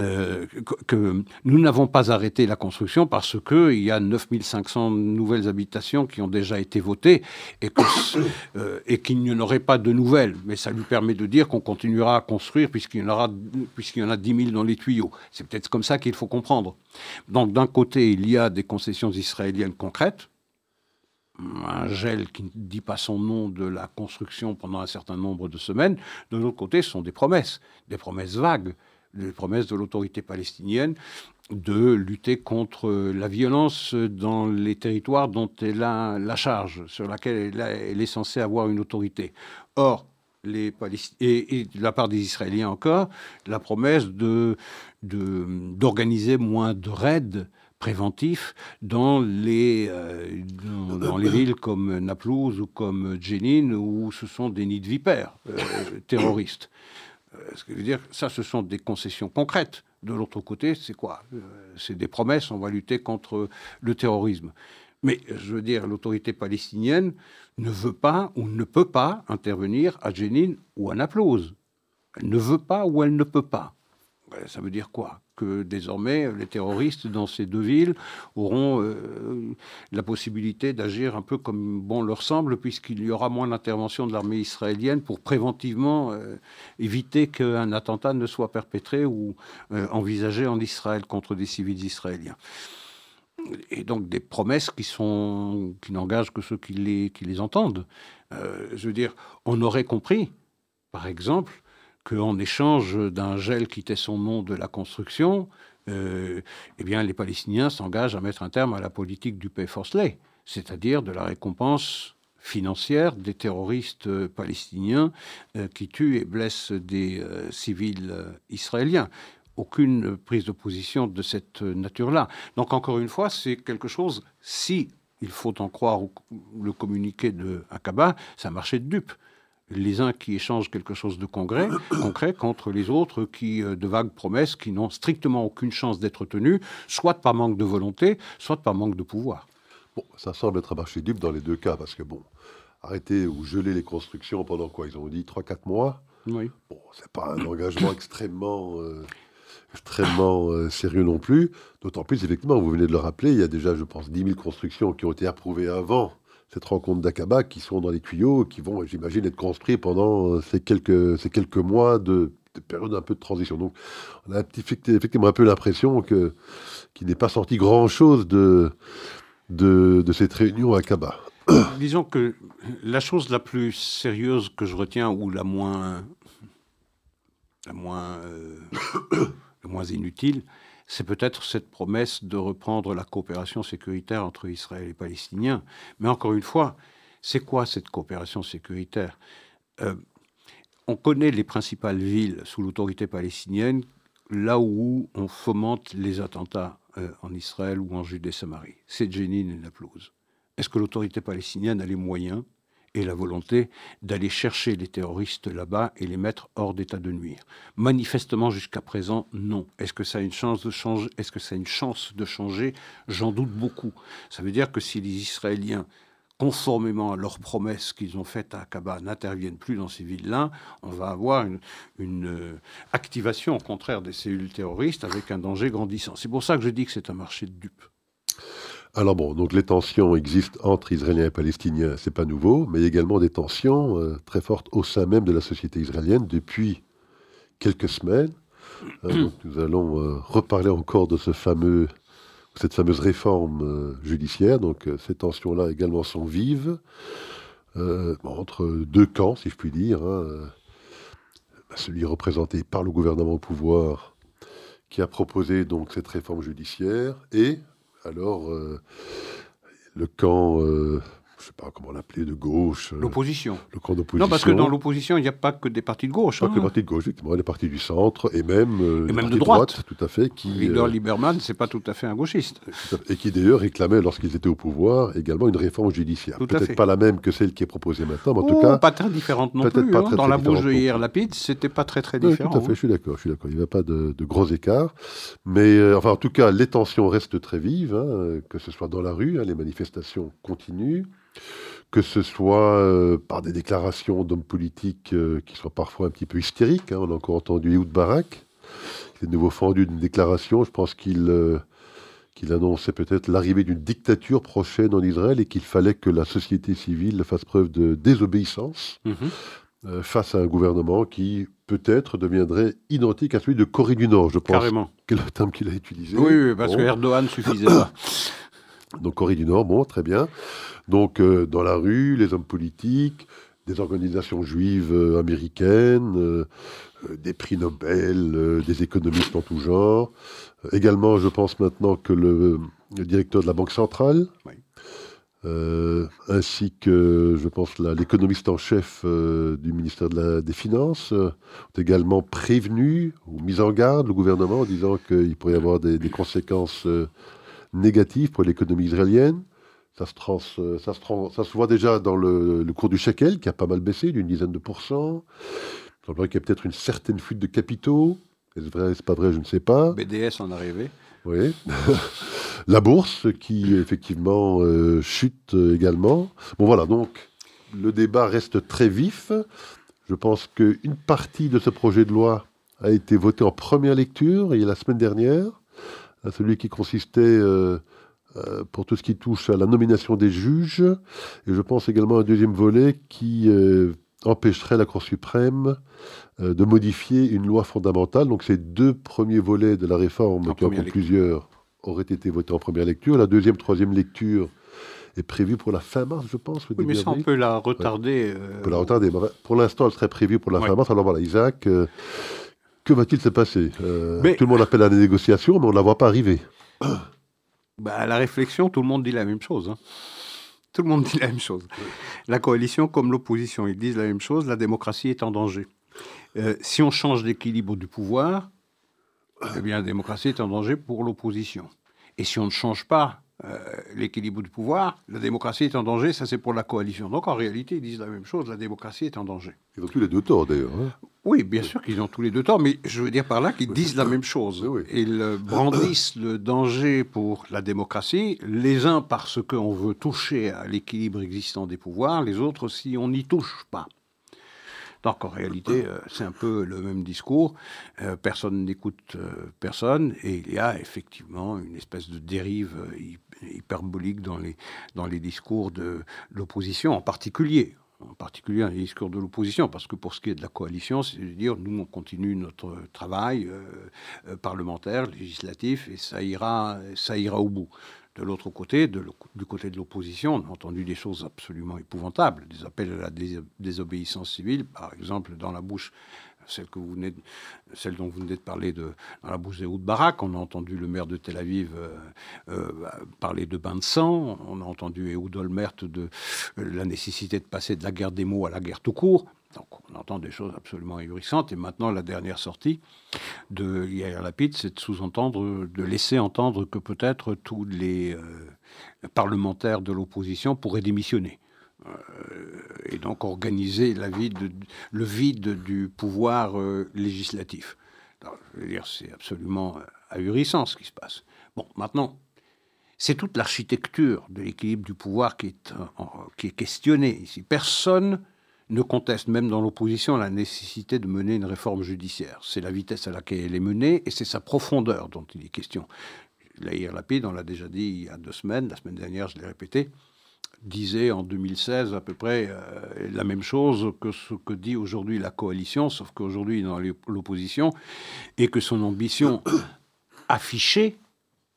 euh, que nous n'avons pas arrêté la construction parce qu'il y a 9500 nouvelles habitations qui ont déjà été votées et, (coughs) euh, qu'il n'y en aurait pas de nouvelles. Mais ça lui permet de dire qu'on continuera à construire puisqu'il y, en puisqu'il y en a 10 000 dans les tuyaux. C'est peut-être comme ça qu'il faut comprendre. Donc d'un côté, il y a des concessions israéliennes concrètes, un gel qui ne dit pas son nom de la construction pendant un certain nombre de semaines. De l'autre côté, ce sont des promesses, des promesses vagues les promesses de l'autorité palestinienne de lutter contre la violence dans les territoires dont elle a la charge, sur laquelle elle, est censée avoir une autorité. Or, de la part des Israéliens encore, la promesse de, d'organiser moins de raids préventifs dans les, euh, dans, les villes comme Naplouse ou comme Jenin, où ce sont des nids de vipères euh, terroristes. Euh, ce qui veut dire, ça, ce sont des concessions concrètes. De l'autre côté, c'est quoi? Euh, C'est des promesses, on va lutter contre le terrorisme. Mais je veux dire, l'autorité palestinienne ne veut pas ou ne peut pas intervenir à Jenin ou à Naplouse. Elle ne veut pas ou elle ne peut pas. Ben, ça veut dire quoi? Que désormais, les terroristes dans ces deux villes auront euh, la possibilité d'agir un peu comme bon leur semble, puisqu'il y aura moins d'intervention de l'armée israélienne pour préventivement euh, éviter qu'un attentat ne soit perpétré ou euh, envisagé en Israël contre des civils israéliens et donc des promesses qui sont qui n'engagent que ceux qui les, qui les entendent. je veux dire, on aurait compris, par exemple, qu'en échange d'un gel qui était son nom de la construction, euh, eh bien, les Palestiniens s'engagent à mettre un terme à la politique du pay for slay, c'est-à-dire de la récompense financière des terroristes euh, palestiniens euh, qui tuent et blessent des civils israéliens. Aucune prise de position de cette nature-là. Donc, encore une fois, c'est quelque chose, si il faut en croire le communiqué de Akaba, un marché de dupes les uns qui échangent quelque chose de concret, (coughs) concret contre les autres qui euh, de vagues promesses qui n'ont strictement aucune chance d'être tenues, soit par manque de volonté, soit par manque de pouvoir. Bon, ça semble être un marché dupe dans les deux cas, parce que bon, arrêter ou geler les constructions pendant quoi Ils ont dit 3-4 mois. Oui. Bon, c'est pas un engagement (coughs) extrêmement, euh, extrêmement euh, sérieux non plus. D'autant plus, effectivement, vous venez de le rappeler, il y a déjà, je pense, 10 000 constructions qui ont été approuvées avant cette rencontre d'Akaba qui sont dans les tuyaux, qui vont, j'imagine, être construits pendant euh, ces quelques, ces quelques mois de, période un peu de transition. Donc, on a effectivement un peu l'impression que qu'il n'est pas sorti grand-chose de, de, cette réunion à Akaba. (coughs) Disons que la chose la plus sérieuse que je retiens, ou la moins, la moins, euh, (coughs) la moins inutile, c'est peut-être cette promesse de reprendre la coopération sécuritaire entre Israël et les Palestiniens. Mais encore une fois, c'est quoi cette coopération sécuritaire? Euh, On connaît les principales villes sous l'autorité palestinienne, là où on fomente les attentats euh, en Israël ou en Judée-Samarie. C'est Jenin et Naplouse. Est-ce que l'autorité palestinienne a les moyens et la volonté d'aller chercher les terroristes là-bas et les mettre hors d'état de nuire. Manifestement, jusqu'à présent, non. Est-ce que ça a une chance de changer Est-ce que ça a une chance de changer? J'en doute beaucoup. Ça veut dire que si les Israéliens conformément à leurs promesses qu'ils ont faites à Aqaba, n'interviennent plus dans ces villes-là, on va avoir une, euh, activation, au contraire, des cellules terroristes avec un danger grandissant. C'est pour ça que je dis que c'est un marché de dupes. Alors bon, donc les tensions existent entre Israéliens et Palestiniens, c'est pas nouveau, mais également des tensions euh, très fortes au sein même de la société israélienne depuis quelques semaines. Euh, nous allons euh, reparler encore de ce fameux, cette fameuse réforme judiciaire. Donc ces tensions-là également sont vives entre deux camps, si je puis dire. Hein, celui représenté par le gouvernement au pouvoir qui a proposé donc cette réforme judiciaire et alors euh, le camp, euh, je ne sais pas comment l'appeler, de gauche. Euh, l'opposition. Le camp d'opposition. Non, parce que dans l'opposition, il n'y a pas que des partis de gauche. Pas que des hein. partis de gauche, effectivement, des partis du centre et même, et même de droite. Tout à fait. Qui, Victor Lieberman, c'est pas tout à fait un gauchiste. Et qui d'ailleurs réclamait, lorsqu'ils étaient au pouvoir, également une réforme judiciaire. Peut-être pas la même que celle qui est proposée maintenant, mais en tout cas. Pas très différente non plus. Pas hein. dans la bouche de hier Lapide, c'était pas très très différent. tout à fait, je suis d'accord. Je suis d'accord. Il n'y a pas de, gros écarts. Mais enfin, en tout cas, les tensions restent très vives, hein, que ce soit dans la rue, hein, les manifestations continuent que ce soit euh, par des déclarations d'hommes politiques euh, qui sont parfois un petit peu hystériques. Hein. On a encore entendu Ehud Barak, qui est de nouveau fendu d'une déclaration. Je pense qu'il euh, qu'il annonçait peut-être l'arrivée d'une dictature prochaine en Israël et qu'il fallait que la société civile fasse preuve de désobéissance mhm. face à un gouvernement qui peut-être deviendrait identique à celui de Corée du Nord, je pense. Carrément. Quel le terme qu'il a utilisé? Oui, parce que Erdogan suffisait pas. (coughs) Donc Corée du Nord, bon, très bien. Donc euh, dans la rue, les hommes politiques, des organisations juives euh, américaines, euh, des prix Nobel, des économistes en tout genre. également, je pense maintenant que le, directeur de la Banque centrale, ainsi que, je pense, l'économiste en chef du ministère des Finances, ont également prévenu ou mis en garde le gouvernement en disant qu'il pourrait y avoir des, des conséquences négatives pour l'économie israélienne. Ça se, trans, ça, se ça se voit déjà dans le, cours du shekel, qui a pas mal baissé d'une dizaine de pourcents. Il semblerait qu'il y a peut-être une certaine fuite de capitaux. Est-ce vrai, c'est pas vrai, je ne sais pas. BDS en arrivée. Oui. (laughs) la bourse qui, effectivement, euh, chute également. Bon, voilà, donc le débat reste très vif. Je pense qu'une partie de ce projet de loi a été voté en première lecture, il y a la semaine dernière, celui qui consistait pour tout ce qui touche à la nomination des juges, et je pense également à un deuxième volet qui empêcherait la Cour suprême de modifier une loi fondamentale. Donc ces deux premiers volets de la réforme, qui en plusieurs, auraient été votés en première lecture. La deuxième, troisième lecture est prévue pour la fin mars, je pense. Oui, mais ça, on peut la retarder. On peut la retarder. Pour l'instant, elle serait prévue pour la fin mars. Alors voilà, Isaac, euh, que va-t-il se passer? Euh, Tout le monde appelle à la négociation, mais on ne la voit pas arriver. (coughs) Bah, la réflexion, tout le monde dit la même chose. Hein. Tout le monde dit la même chose. La coalition comme l'opposition, ils disent la même chose, la démocratie est en danger. Euh, si on change l'équilibre du pouvoir, eh bien la démocratie est en danger pour l'opposition. Et si on ne change pas euh, l'équilibre du pouvoir, la démocratie est en danger, ça c'est pour la coalition. Donc en réalité, ils disent la même chose, la démocratie est en danger. Ils ont tous les deux torts d'ailleurs. Hein. oui, bien sûr qu'ils ont tous les deux torts, mais je veux dire par là qu'ils disent la même chose. Ils brandissent le danger pour la démocratie, les uns parce qu'on veut toucher à l'équilibre existant des pouvoirs, les autres si on n'y touche pas. Donc en réalité, euh, c'est un peu le même discours. Euh, personne n'écoute personne et il y a effectivement une espèce de dérive hyperbolique dans les, dans les discours de l'opposition, en particulier en particulier les discours de l'opposition, parce que pour ce qui est de la coalition, c'est de dire nous on continue notre travail euh, euh, parlementaire, législatif, et ça ira, ça ira au bout. De l'autre côté, du côté de l'opposition, on a entendu des choses absolument épouvantables, des appels à la désobéissance civile, par exemple dans la bouche celle, dont vous venez de parler de, dans la bouche de Barak. On a entendu le maire de Tel Aviv euh, euh, parler de bain de sang. On a entendu Ehud Olmert de euh, la nécessité de passer de la guerre des mots à la guerre tout court. Donc on entend des choses absolument ahurissantes. Et maintenant, la dernière sortie de Yair Lapid, c'est de sous-entendre, de laisser entendre que peut-être tous les parlementaires de l'opposition pourraient démissionner. Euh, et donc organiser le vide du pouvoir euh, législatif. je veux dire, c'est absolument euh, ahurissant ce qui se passe. Bon, maintenant, c'est toute l'architecture de l'équilibre du pouvoir qui est, qui est questionnée ici. Personne ne conteste, même dans l'opposition, la nécessité de mener une réforme judiciaire. C'est la vitesse à laquelle elle est menée et c'est sa profondeur dont il est question. Laïr Lapide, on l'a déjà dit il y a deux semaines, la semaine dernière je l'ai répété, disait en 2016 à peu près euh, la même chose que ce que dit aujourd'hui la coalition, sauf qu'aujourd'hui dans l'opposition, et que son ambition (coughs) affichée,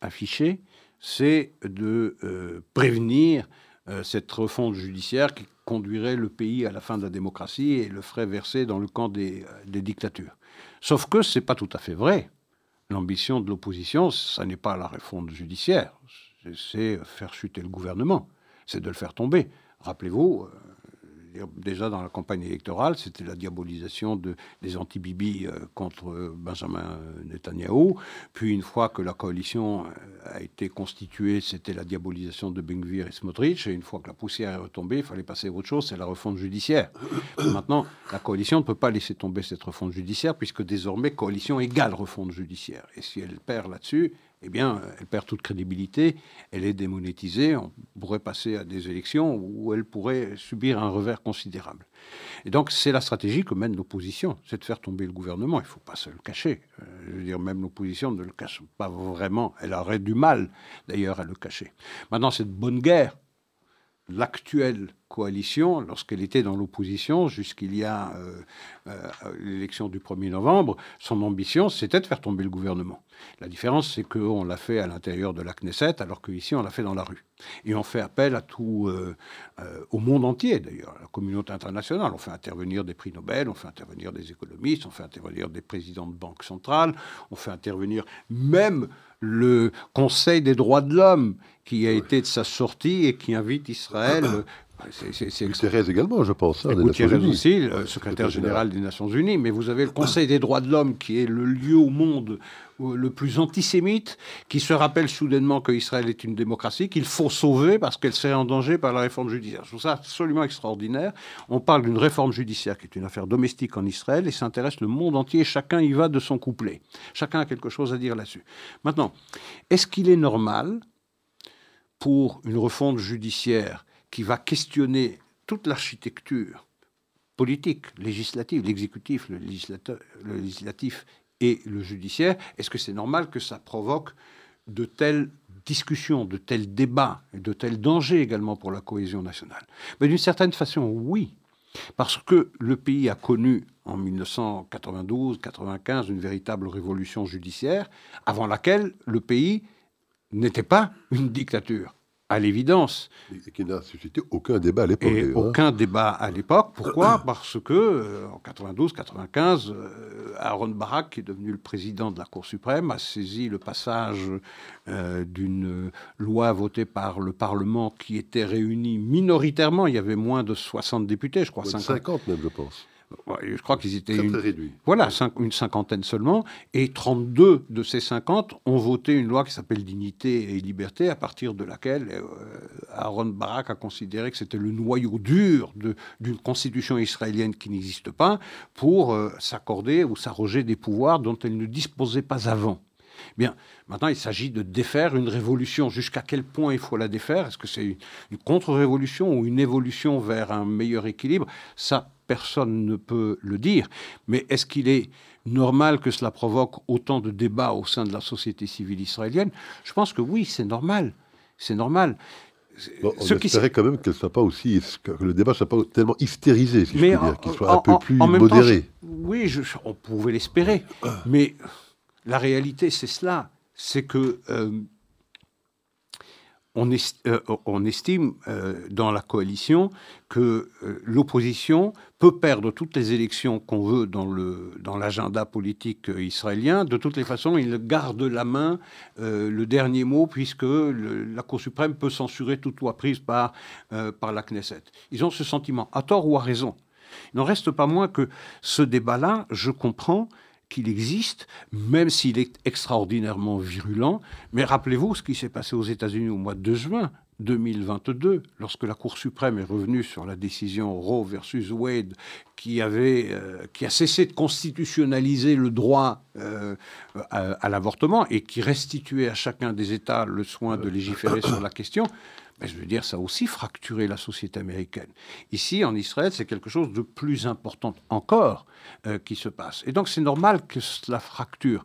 affichée c'est de euh, prévenir euh, cette refonte judiciaire qui conduirait le pays à la fin de la démocratie et le ferait verser dans le camp des, dictatures. Sauf que ce n'est pas tout à fait vrai. L'ambition de l'opposition, ce n'est pas la réforme judiciaire, c'est faire chuter le gouvernement c'est de le faire tomber. Rappelez-vous, euh, déjà dans la campagne électorale, c'était la diabolisation de, des anti-Bibi euh, contre Benjamin Netanyahou. Puis une fois que la coalition euh, a été constituée, c'était la diabolisation de Bengvir et Smotrich. Et une fois que la poussière est retombée, il fallait passer à autre chose, c'est la refonte judiciaire. (coughs) Maintenant, la coalition ne peut pas laisser tomber cette refonte judiciaire, puisque désormais, coalition égale refonte judiciaire. Et si elle perd là-dessus, eh bien, elle perd toute crédibilité, elle est démonétisée, on pourrait passer à des élections où elle pourrait subir un revers considérable. Et donc, c'est la stratégie que mène l'opposition, c'est de faire tomber le gouvernement. Il ne faut pas se le cacher. Euh, je veux dire, même l'opposition ne le cache pas vraiment. Elle aurait du mal, d'ailleurs, à le cacher. Maintenant, cette bonne guerre, l'actuelle coalition, lorsqu'elle était dans l'opposition, jusqu'il y a euh, euh, l'élection du 1er novembre, son ambition, c'était de faire tomber le gouvernement. La différence, c'est qu'on l'a fait à l'intérieur de la Knesset, alors qu'ici, on l'a fait dans la rue. Et on fait appel à tout, euh, au monde entier, d'ailleurs, à la communauté internationale. On fait intervenir des prix Nobel, on fait intervenir des économistes, on fait intervenir des présidents de banques centrales, on fait intervenir même le Conseil des droits de l'homme, qui a été de sa sortie et qui invite Israël (clears throat) c'est Thérèse également, je pense. Hein, Gutiérrez aussi, le secrétaire général des Nations Unies. Mais vous avez le Conseil des droits de l'homme, qui est le lieu au monde le plus antisémite, qui se rappelle soudainement qu'Israël est une démocratie, qu'il faut sauver parce qu'elle serait en danger par la réforme judiciaire. Je trouve ça absolument extraordinaire. On parle d'une réforme judiciaire qui est une affaire domestique en Israël et ça intéresse le monde entier. Chacun y va de son couplet. Chacun a quelque chose à dire là-dessus. Maintenant, est-ce qu'il est normal pour une refonte judiciaire qui va questionner toute l'architecture politiques, législatives, l'exécutif, le, le législatif et le judiciaire, est-ce que c'est normal que ça provoque de telles discussions, de tels débats et de tels dangers également pour la cohésion nationale? Mais d'une certaine façon, oui. Parce que le pays a connu en 1992-95 une véritable révolution judiciaire, avant laquelle le pays n'était pas une dictature à l'évidence. Et qui n'a suscité aucun débat à l'époque. Et aucun débat à l'époque. Pourquoi? Parce que euh, en 92-95, euh, Aaron Barak, qui est devenu le président de la Cour suprême, a saisi le passage euh, d'une loi votée par le Parlement qui était réunie minoritairement. Il y avait moins de 60 députés, je crois. 50 même, je pense je crois qu'ils étaient une, voilà, une cinquantaine seulement, et 32 de ces 50 ont voté une loi qui s'appelle Dignité et Liberté, à partir de laquelle euh, Aaron Barak a considéré que c'était le noyau dur d'une constitution israélienne qui n'existe pas, pour euh, s'accorder ou s'arroger des pouvoirs dont elle ne disposait pas avant. Bien, maintenant il s'agit de défaire une révolution. Jusqu'à quel point il faut la défaire? Est-ce que c'est une contre-révolution ou une évolution vers un meilleur équilibre? Ça, personne ne peut le dire. Mais est-ce qu'il est normal que cela provoque autant de débats au sein de la société civile israélienne? Je pense que oui, c'est normal. C'est normal. on espérait quand même que, soit pas aussi, que le débat ne soit pas tellement hystérisé, si je puis dire, qu'il soit un peu plus modéré. oui, on pouvait l'espérer. mais la réalité, c'est cela. C'est que euh, euh, on, estime euh, dans la coalition que l'opposition peut perdre toutes les élections qu'on veut dans, l'agenda politique israélien. De toutes les façons, il garde la main le dernier mot puisque la Cour suprême peut censurer toute loi prise par, par la Knesset. Ils ont ce sentiment, à tort ou à raison. Il n'en reste pas moins que ce débat-là, je comprends, qu'il existe, même s'il est extraordinairement virulent. Mais rappelez-vous ce qui s'est passé aux États-Unis au mois de juin 2022, lorsque la Cour suprême est revenue sur la décision Roe versus Wade, qui, avait, euh, qui a cessé de constitutionnaliser le droit euh, à l'avortement et qui restituait à chacun des États le soin de légiférer sur la question. Mais je veux dire, ça a aussi fracturé la société américaine. Ici, en Israël, c'est quelque chose de plus important encore euh, qui se passe. Et donc, c'est normal que cela fracture.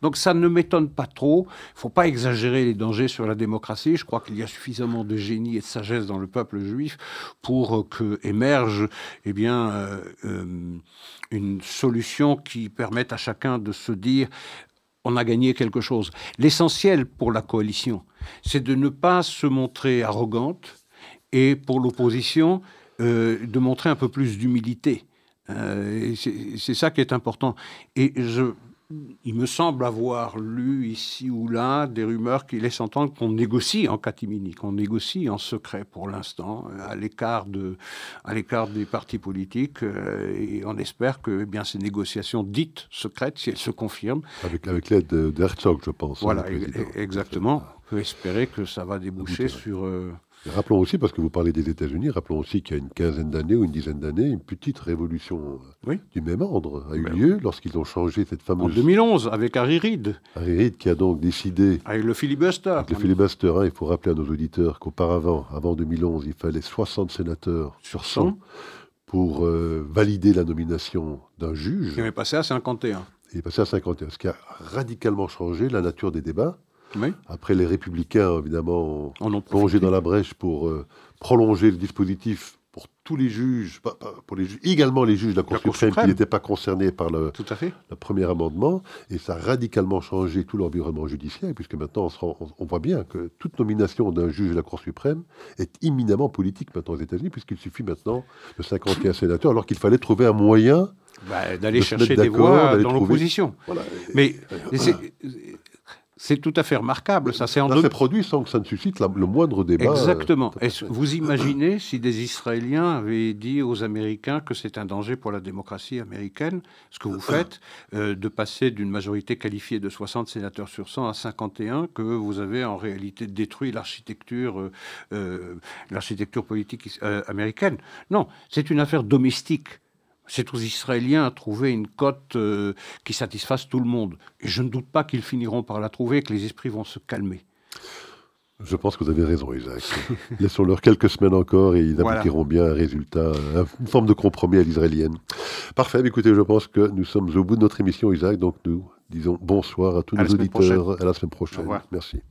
Donc, ça ne m'étonne pas trop. Il ne faut pas exagérer les dangers sur la démocratie. Je crois qu'il y a suffisamment de génie et de sagesse dans le peuple juif pour que émerge eh bien, euh, une solution qui permette à chacun de se dire on a gagné quelque chose. L'essentiel pour la coalition, c'est de ne pas se montrer arrogante et pour l'opposition, euh, de montrer un peu plus d'humilité. Euh, c'est ça qui est important. Et je, il me semble avoir lu ici ou là des rumeurs qui laissent entendre qu'on négocie en catimini, qu'on négocie en secret pour l'instant, euh, à l'écart de, à l'écart des partis politiques, euh, et on espère que eh bien ces négociations dites secrètes, si elles se confirment, avec, avec l'aide d'Herzog, je pense. Hein, voilà, exactement. On peut espérer que ça va déboucher sur. Euh, Rappelons aussi, parce que vous parlez des États-Unis, rappelons aussi qu'il y a une quinzaine d'années ou une dizaine d'années, une petite révolution du même ordre a eu ben lieu lorsqu'ils ont changé cette fameuse. En 2011, avec Harry Reid. Harry Reid qui a donc décidé. Avec le filibuster. Avec le filibuster, hein, il faut rappeler à nos auditeurs qu'auparavant, avant 2011, il fallait 60 sénateurs sur 100 pour euh, valider la nomination d'un juge. Il est passé à 51. Il est passé à 51, ce qui a radicalement changé la nature des débats après, les républicains, évidemment, ont plongé dans la brèche pour euh, prolonger le dispositif pour tous les juges, pour les également les juges de la Cour, suprême, qui n'étaient pas concernés par le, premier amendement. Et ça a radicalement changé tout l'environnement judiciaire, puisque maintenant on, voit bien que toute nomination d'un juge de la Cour suprême est imminemment politique maintenant aux États-Unis, puisqu'il suffit maintenant de 51 sénateurs, alors qu'il fallait trouver un moyen bah, d'aller chercher des voix dans l'opposition. Mais c'est tout à fait remarquable. Ça s'est en produit sans que ça ne suscite le moindre débat. Exactement. Euh, vous imaginez si des Israéliens avaient dit aux Américains que c'est un danger pour la démocratie américaine, ce que vous faites, euh, de passer d'une majorité qualifiée de 60 sénateurs sur 100 à 51, que vous avez en réalité détruit l'architecture, euh, l'architecture politique américaine? Non, c'est une affaire domestique. C'est aux Israéliens à trouver une cote euh, qui satisfasse tout le monde. Et je ne doute pas qu'ils finiront par la trouver et que les esprits vont se calmer. Je pense que vous avez raison, Isaac. (laughs) Laissons-leur quelques semaines encore et ils aboutiront bien à un résultat, à une forme de compromis à l'israélienne. Parfait. Écoutez, je pense que nous sommes au bout de notre émission, Isaac. Donc nous disons bonsoir à tous nos auditeurs. À la semaine prochaine. Merci.